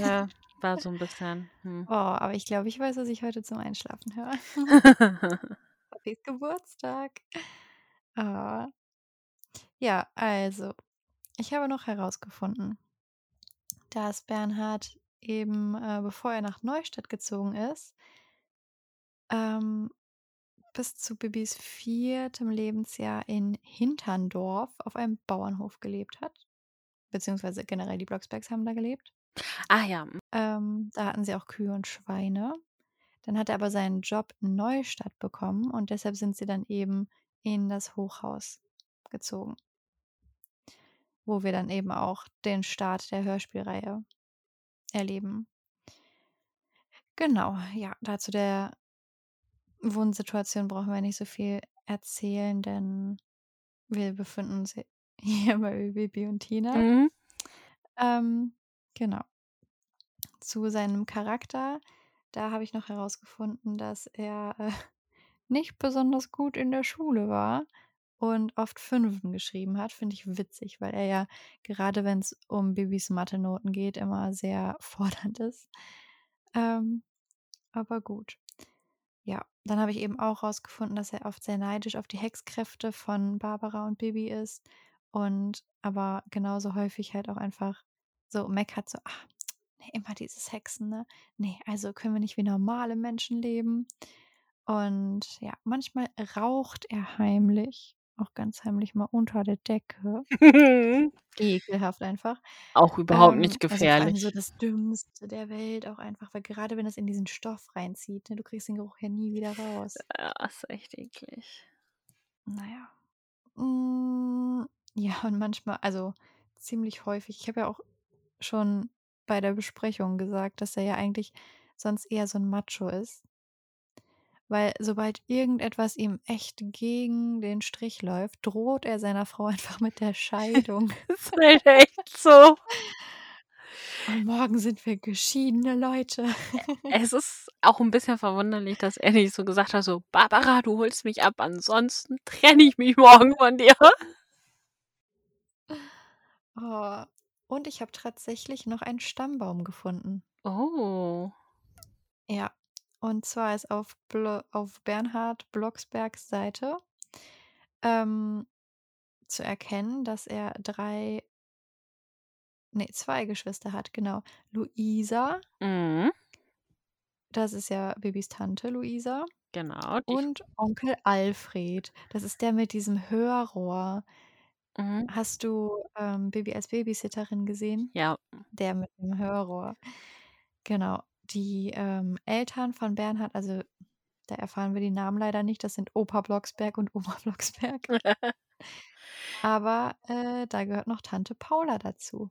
Äh, war so ein bisschen. Hm. Oh, aber ich glaube, ich weiß, was ich heute zum Einschlafen höre. Papis Geburtstag. Ah. Ja, also, ich habe noch herausgefunden, dass Bernhard eben, äh, bevor er nach Neustadt gezogen ist, ähm, bis zu Bibis viertem Lebensjahr in Hinterndorf auf einem Bauernhof gelebt hat. Beziehungsweise generell die Blocksbergs haben da gelebt. ah ja. Ähm, da hatten sie auch Kühe und Schweine. Dann hat er aber seinen Job in Neustadt bekommen und deshalb sind sie dann eben in das Hochhaus gezogen. Wo wir dann eben auch den Start der Hörspielreihe erleben. Genau, ja, dazu der Wohnsituation brauchen wir nicht so viel erzählen, denn wir befinden uns hier bei Bibi und Tina. Mhm. Ähm, genau. Zu seinem Charakter, da habe ich noch herausgefunden, dass er äh, nicht besonders gut in der Schule war und oft Fünfen geschrieben hat. Finde ich witzig, weil er ja gerade wenn es um Bibis Mathe-Noten geht, immer sehr fordernd ist. Ähm, aber gut. Ja, dann habe ich eben auch herausgefunden, dass er oft sehr neidisch auf die Hexkräfte von Barbara und Bibi ist und aber genauso häufig halt auch einfach so meckert, so, ach, nee, immer dieses Hexen, ne? Nee, also können wir nicht wie normale Menschen leben. Und ja, manchmal raucht er heimlich, auch ganz heimlich mal unter der Decke. Ekelhaft einfach. Auch überhaupt Ähm, nicht Also gefährlich. so das Dümmste der Welt auch einfach, weil gerade wenn es in diesen Stoff reinzieht, ne, du kriegst den Geruch ja nie wieder raus. Ja, ist echt eklig. Naja. Mm, ja, und manchmal, also ziemlich häufig, ich habe ja auch schon bei der Besprechung gesagt, dass er ja eigentlich sonst eher so ein Macho ist. Weil sobald irgendetwas ihm echt gegen den Strich läuft, droht er seiner Frau einfach mit der Scheidung. Das ist halt echt so. Und morgen sind wir geschiedene Leute. Es ist auch ein bisschen verwunderlich, dass er nicht so gesagt hat, so, Barbara, du holst mich ab, ansonsten trenne ich mich morgen von dir. Oh. Und ich habe tatsächlich noch einen Stammbaum gefunden. Oh. Ja. Und zwar ist auf, Blo auf Bernhard Blocksbergs Seite ähm, zu erkennen, dass er drei nee, zwei Geschwister hat, genau. Luisa, Mhm. das ist ja Bibis Tante Luisa. Genau. Und Onkel Alfred, das ist der mit diesem Hörrohr. Mhm. Hast du, ähm, Bibi als Babysitterin gesehen? Ja. Der mit dem Hörrohr. Genau. Die, ähm, Eltern von Bernhard, also da erfahren wir die Namen leider nicht, das sind Opa Blocksberg und Oma Blocksberg. Aber, äh, da gehört noch Tante Paula dazu.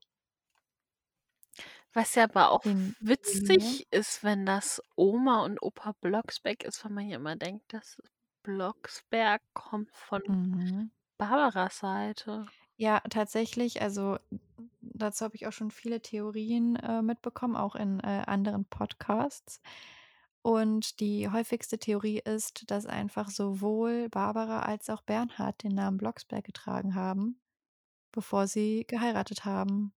Was ja aber auch Linie. witzig ist, wenn das Oma und Opa Blocksberg ist, weil man ja immer denkt, dass Blocksberg kommt von Mhm. Barbaras Seite. Ja, tatsächlich, also dazu habe ich auch schon viele Theorien, äh, mitbekommen, auch in, äh, anderen Podcasts. Und die häufigste Theorie ist, dass einfach sowohl Barbara als auch Bernhard den Namen Blocksberg getragen haben, bevor sie geheiratet haben.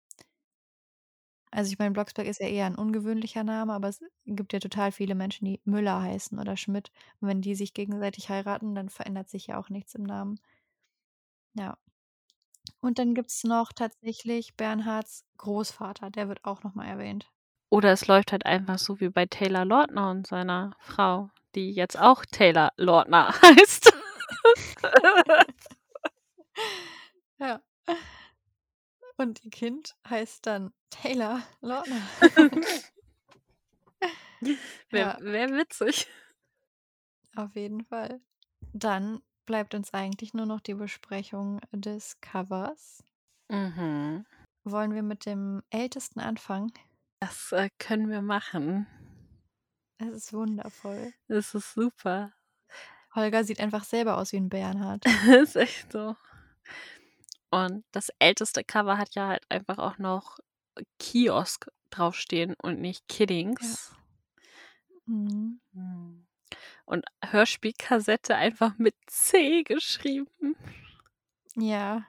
Also ich meine, Blocksberg ist ja eher ein ungewöhnlicher Name, aber es gibt ja total viele Menschen, die Müller heißen oder Schmidt. Und wenn die sich gegenseitig heiraten, dann verändert sich ja auch nichts im Namen. Ja. Und dann gibt's noch tatsächlich Bernhards Großvater, der wird auch noch mal erwähnt. Oder es läuft halt einfach so wie bei Taylor Lautner und seiner Frau, die jetzt auch Taylor Lautner heißt. Ja. Und ihr Kind heißt dann Taylor Lautner. Wäre Ja, wär witzig. auf jeden Fall. Dann bleibt uns eigentlich nur noch die Besprechung des Covers. Mhm. Wollen wir mit dem Ältesten anfangen? Das äh, können wir machen. Es ist wundervoll. Das ist super. Holger sieht einfach selber aus wie ein Bernhard. ist echt so. Und das älteste Cover hat ja halt einfach auch noch Kiosk draufstehen und nicht Kiddings. Mhm. Hm. Und Hörspielkassette einfach mit C geschrieben. Ja.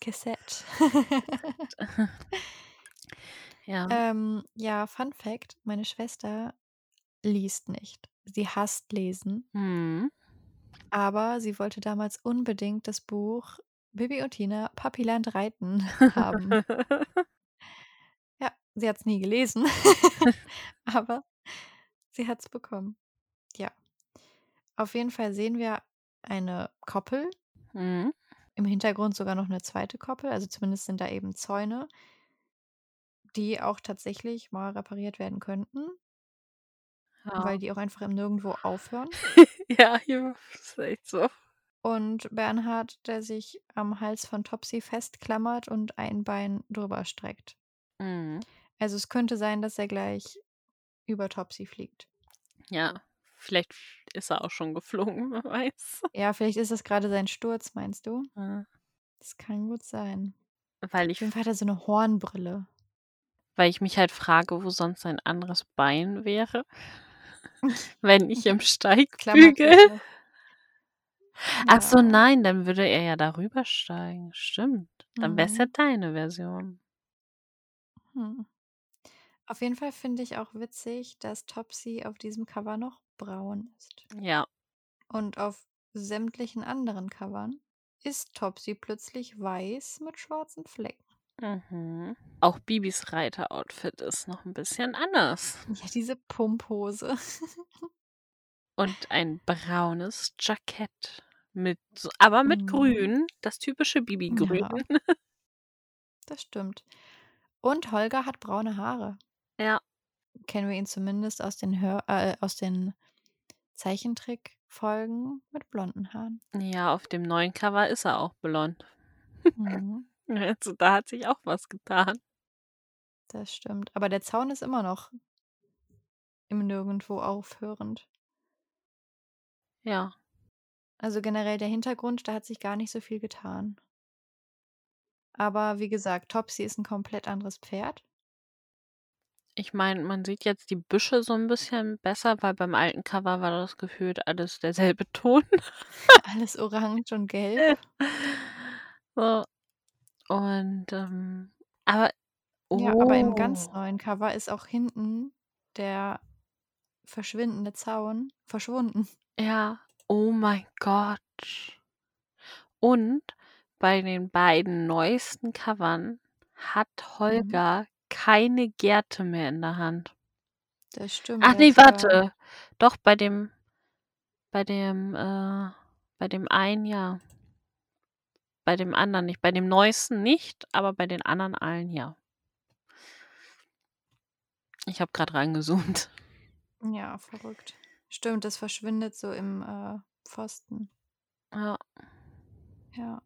Cassette. Ja. ähm, ja, Fun Fact: Meine Schwester liest nicht. Sie hasst Lesen, Hm. aber sie wollte damals unbedingt das Buch Bibi und Tina Papiland reiten haben. Ja, sie hat's nie gelesen, aber sie hat's bekommen. Auf jeden Fall sehen wir eine Koppel, Mhm. im Hintergrund sogar noch eine zweite Koppel, also zumindest sind da eben Zäune, die auch tatsächlich mal repariert werden könnten, Ja. weil die auch einfach im Nirgendwo aufhören. ja, hier ist echt so. Und Bernhard, der sich am Hals von Topsy festklammert und ein Bein drüber streckt. Mhm. Also es könnte sein, dass er gleich über Topsy fliegt. Ja, vielleicht ist er auch schon geflogen, wer weiß. Ja, vielleicht ist das gerade sein Sturz, meinst du? Ja. Das kann gut sein. Weil Auf ich, jeden Fall hat er so eine Hornbrille. weil ich mich halt frage, wo sonst ein anderes Bein wäre, wenn ich im Steigbügel. sich noch. Ach so, Ja. nein, dann würde er ja darüber steigen. Stimmt. Dann wäre es ja Mhm. deine Version. Hm. Auf jeden Fall finde ich auch witzig, dass Topsy auf diesem Cover noch braun ist. Ja. Und auf sämtlichen anderen Covern ist Topsy plötzlich weiß mit schwarzen Flecken. Mhm. Auch Bibis Reiteroutfit ist noch ein bisschen anders. Ja, diese Pumphose. Und ein braunes Jackett. Mit, aber mit Mhm. grün. Das typische Bibi-Grün. Ja. Das stimmt. Und Holger hat braune Haare. Ja. Kennen wir ihn zumindest aus den, Hör äh, aus den Zeichentrickfolgen mit blonden Haaren. Ja, auf dem neuen Cover ist er auch blond. Mhm. Also da hat sich auch was getan. Das stimmt. Aber der Zaun ist immer noch im Nirgendwo aufhörend. Ja. Also generell der Hintergrund, da hat sich gar nicht so viel getan. Aber wie gesagt, Topsy ist ein komplett anderes Pferd. Ich meine, man sieht jetzt die Büsche so ein bisschen besser, weil beim alten Cover war das gefühlt alles derselbe Ton. Alles orange und gelb. so. Und, ähm, aber. Ja, aber im ganz Oh. neuen Cover ist auch hinten der verschwindende Zaun verschwunden. Ja, oh mein Gott. Und bei den beiden neuesten Covern hat Mhm. Holger keine Gerte mehr in der Hand. Das stimmt. Ach nee, hat ja- warte. Doch, bei dem, bei dem, äh, bei dem einen ja. Bei dem anderen nicht. Bei dem neuesten nicht, aber bei den anderen allen ja. Ich habe gerade reingezoomt. Ja, verrückt. Stimmt, das verschwindet so im äh, Pfosten. Ja. Ja.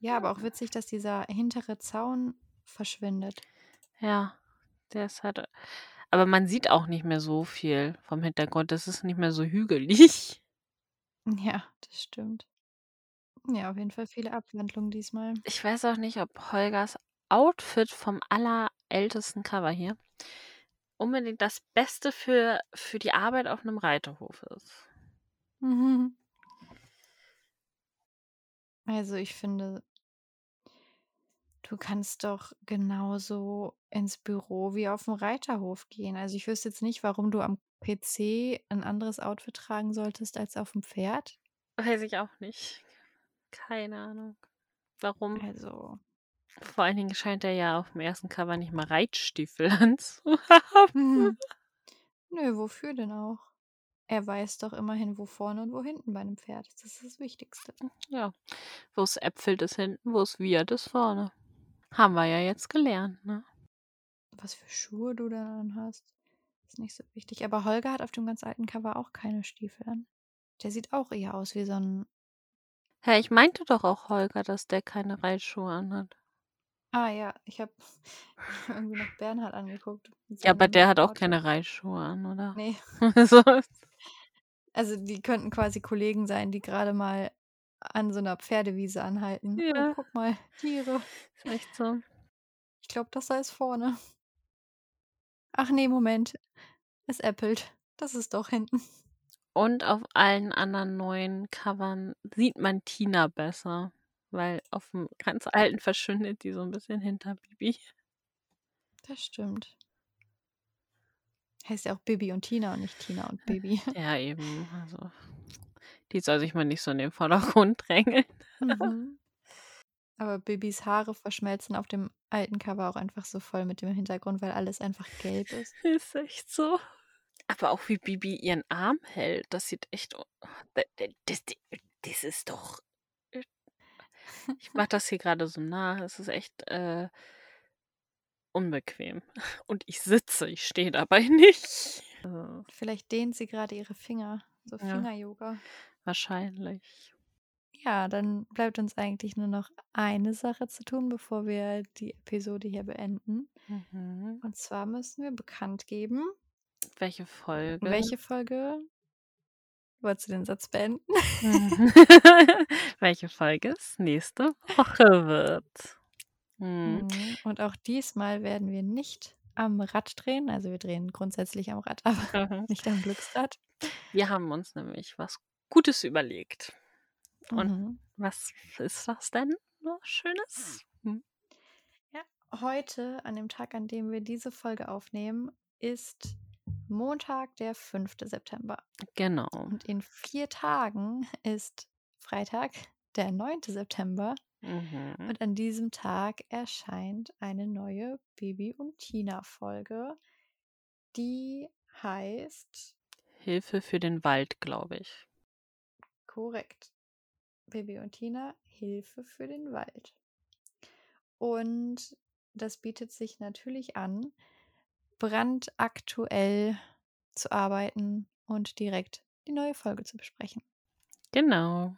Ja, aber auch witzig, dass dieser hintere Zaun verschwindet. Ja, der ist halt. Aber man sieht auch nicht mehr so viel vom Hintergrund. Das ist nicht mehr so hügelig. Ja, das stimmt. Ja, auf jeden Fall viele Abwandlungen diesmal. Ich weiß auch nicht, ob Holgers Outfit vom allerältesten Cover hier unbedingt das Beste für, für die Arbeit auf einem Reiterhof ist. Mhm. Also ich finde, du kannst doch genauso ins Büro wie auf dem Reiterhof gehen. Also ich wüsste jetzt nicht, warum du am PC ein anderes Outfit tragen solltest als auf dem Pferd. Weiß ich auch nicht. Keine Ahnung. Warum? Also. Vor allen Dingen scheint er ja auf dem ersten Cover nicht mal Reitstiefel anzuhaben. Mhm. Nö, wofür denn auch? Er weiß doch immerhin, wo vorne und wo hinten bei einem Pferd. ist. Das ist das Wichtigste. Ja. Wo es äpfelt ist hinten, wo es wiehert ist vorne. Haben wir ja jetzt gelernt, ne? Was für Schuhe du dann hast, ist nicht so wichtig. Aber Holger hat auf dem ganz alten Cover auch keine Stiefel an. Der sieht auch eher aus wie so ein. Hä, ich meinte doch auch Holger, dass der keine Reitschuhe anhat. Ah ja, ich habe irgendwie noch Bernhard angeguckt. Ja, aber der hat auch keine Reitschuhe an, oder? Nee. so. Also die könnten quasi Kollegen sein, die gerade mal an so einer Pferdewiese anhalten. Ja. Oh, guck mal, Tiere. Ist echt so. Ich glaube, das da ist vorne. Ach nee, Moment. Es äppelt. Das ist doch hinten. Und auf allen anderen neuen Covern sieht man Tina besser. Weil auf dem ganz alten verschwindet die so ein bisschen hinter Bibi. Das stimmt. Heißt ja auch Bibi und Tina und nicht Tina und Bibi. Ja, eben. Also, die soll sich mal nicht so in den Vordergrund drängeln. Mhm. Aber Bibis Haare verschmelzen auf dem alten Cover auch einfach so voll mit dem Hintergrund, weil alles einfach gelb ist. Ist echt so. Aber auch wie Bibi ihren Arm hält, das sieht echt. Das, das, das ist doch. Ich mach das hier gerade so nah. Es ist echt äh, unbequem. Und ich sitze, ich stehe dabei nicht. Vielleicht dehnt sie gerade ihre Finger. So. Finger-Yoga. Wahrscheinlich. Ja, dann bleibt uns eigentlich nur noch eine Sache zu tun, bevor wir die Episode hier beenden. Mhm. Und zwar müssen wir bekannt geben, Welche Folge? welche Folge. Wolltest du den Satz beenden? Mhm. welche Folge es nächste Woche wird. Mhm. Mhm. Und auch diesmal werden wir nicht am Rad drehen. Also wir drehen grundsätzlich am Rad, aber Mhm. nicht am Glücksrad. Wir haben uns nämlich was Gutes überlegt. Und Mhm. was ist das denn? Was Schönes? Hm. Heute, an dem Tag, an dem wir diese Folge aufnehmen, ist Montag, der 5. September. Genau. Und in vier Tagen ist Freitag, der 9. September. Mhm. Und an diesem Tag erscheint eine neue Bibi und Tina Folge, die heißt Hilfe für den Wald, glaube ich. Korrekt Bibi und Tina Hilfe für den Wald. Und das bietet sich natürlich an, brandaktuell zu arbeiten und direkt die neue Folge zu besprechen. Genau.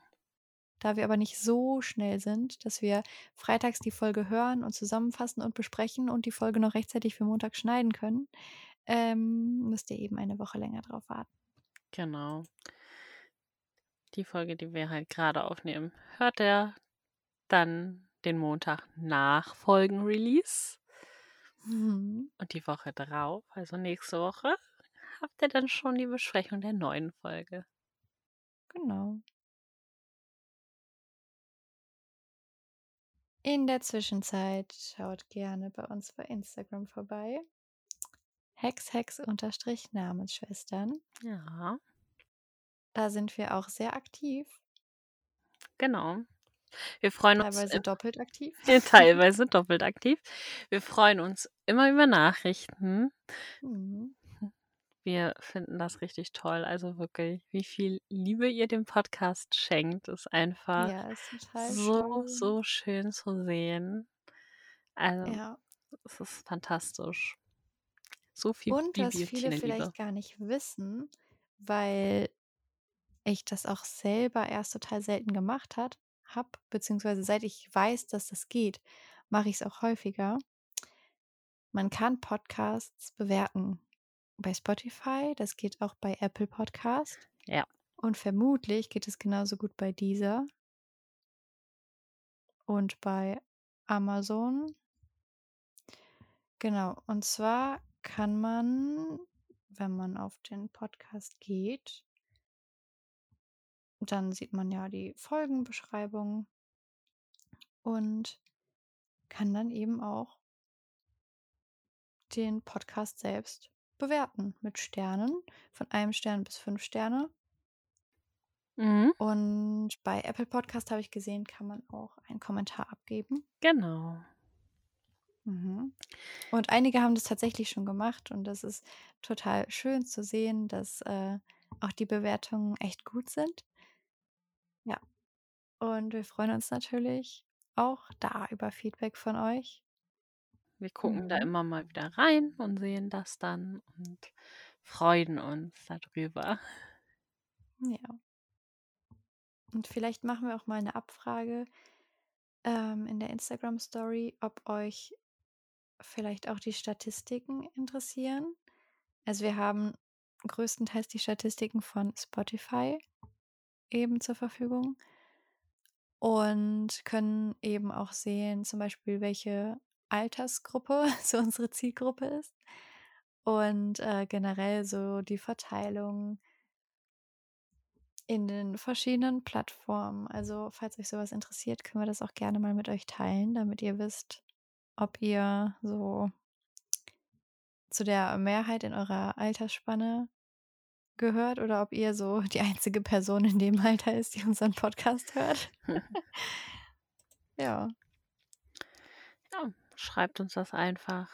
Da wir aber nicht so schnell sind, dass wir freitags die Folge hören und zusammenfassen und besprechen und die Folge noch rechtzeitig für Montag schneiden können, ähm, müsst ihr eben eine Woche länger drauf warten. Genau. Die Folge, die wir halt gerade aufnehmen, hört er dann den Montag nach Folgenrelease. Mhm. Und die Woche drauf, also nächste Woche, habt ihr dann schon die Besprechung der neuen Folge. Genau. In der Zwischenzeit schaut gerne bei uns bei Instagram vorbei. Hex Hex unterstrich Namensschwestern. Ja, Da sind wir auch sehr aktiv. genau. Wir freuen uns Teilweise doppelt aktiv. Ja, teilweise doppelt aktiv. Wir freuen uns immer über Nachrichten. Mhm. Wir finden das richtig toll. Also wirklich, wie viel Liebe ihr dem Podcast schenkt, ist einfach Ja, ist so, schön. so schön zu sehen. Also, Ja. es ist fantastisch. So viel Und was Bibi und viele vielleicht gar nicht wissen, weil ich das auch selber erst total selten gemacht hat, habe, beziehungsweise seit ich weiß, dass das geht, mache ich es auch häufiger. Man kann Podcasts bewerten bei Spotify, das geht auch bei Apple Podcast. Ja. Und vermutlich geht es genauso gut bei dieser und bei Amazon. Genau, und zwar kann man, wenn man auf den Podcast geht, dann sieht man ja die Folgenbeschreibung und kann dann eben auch den Podcast selbst bewerten mit Sternen, von einem Stern bis fünf Sterne. Mhm. Und bei Apple Podcast habe ich gesehen, kann man auch einen Kommentar abgeben. Genau. Mhm. Und einige haben das tatsächlich schon gemacht und das ist total schön zu sehen, dass äh, auch die Bewertungen echt gut sind. Und wir freuen uns natürlich auch da über Feedback von euch. Wir gucken da Mhm. immer mal wieder rein und sehen das dann und freuen uns darüber. Ja. Und vielleicht machen wir auch mal eine Abfrage ähm, in der Instagram Story, ob euch vielleicht auch die Statistiken interessieren. Also wir haben größtenteils die Statistiken von Spotify eben zur Verfügung und können eben auch sehen, zum Beispiel, welche Altersgruppe so unsere Zielgruppe ist und äh, generell so die Verteilung in den verschiedenen Plattformen. Also falls euch sowas interessiert, können wir das auch gerne mal mit euch teilen, damit ihr wisst, ob ihr so zu der Mehrheit in eurer Altersspanne gehört oder ob ihr so die einzige Person in dem Alter ist, die unseren Podcast hört. ja. Ja, schreibt uns das einfach.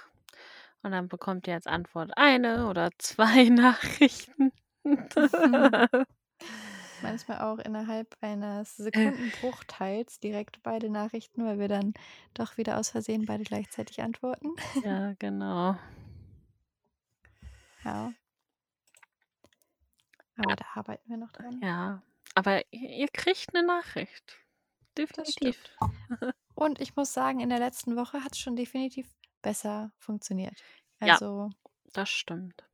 Und dann bekommt ihr als Antwort eine oder zwei Nachrichten. Manchmal auch innerhalb eines Sekundenbruchteils direkt beide Nachrichten, weil wir dann doch wieder aus Versehen beide gleichzeitig antworten. ja, genau. Ja. Aber da arbeiten wir noch dran. Ja, aber ihr, ihr kriegt eine Nachricht. Definitiv. Und ich muss sagen, in der letzten Woche hat es schon definitiv besser funktioniert. Ja. Also, Das stimmt.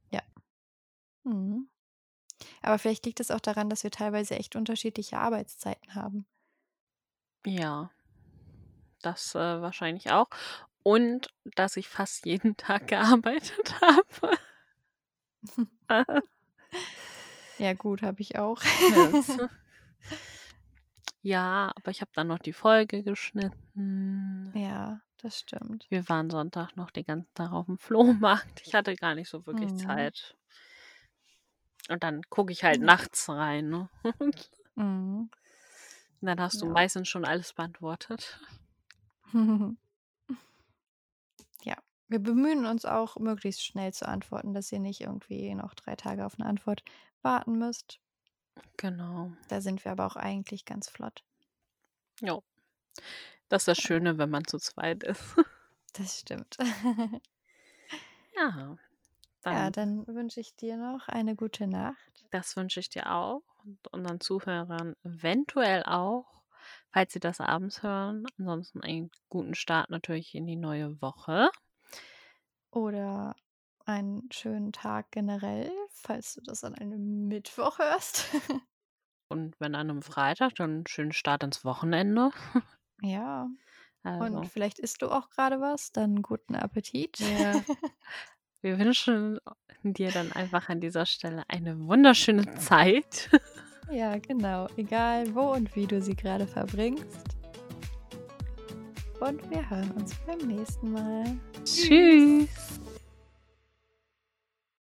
mhm. aber vielleicht liegt es auch daran, dass wir teilweise echt unterschiedliche Arbeitszeiten haben. Ja. Das äh, wahrscheinlich auch. Und dass ich fast jeden Tag gearbeitet habe. Ja, gut, habe ich auch. Ja, aber ich habe dann noch die Folge geschnitten. ja, das stimmt. Wir waren Sonntag noch den ganzen Tag auf dem Flohmarkt. Ich hatte gar nicht so wirklich Mhm. Zeit. Und dann gucke ich halt nachts rein. Ne? Und Mhm. dann hast du Ja. meistens schon alles beantwortet. ja, wir bemühen uns auch, möglichst schnell zu antworten, dass ihr nicht irgendwie noch drei Tage auf eine Antwort warten müsst. Genau. Da sind wir aber auch eigentlich ganz flott. Ja. Das ist das Schöne, wenn man zu zweit ist. Das stimmt. ja. Dann, ja, dann wünsche ich dir noch eine gute Nacht. das wünsche ich dir auch und unseren Zuhörern eventuell auch, falls sie das abends hören. Ansonsten einen guten Start natürlich in die neue Woche. Oder einen schönen Tag generell, falls du das an einem Mittwoch hörst. Und wenn an einem Freitag, dann einen schönen Start ins Wochenende. ja, Also, und vielleicht isst du auch gerade was, dann guten Appetit. Ja. wir wünschen dir dann einfach an dieser Stelle eine wunderschöne Zeit. ja, genau. Egal wo und wie du sie gerade verbringst. Und wir hören uns beim nächsten Mal. Tschüss.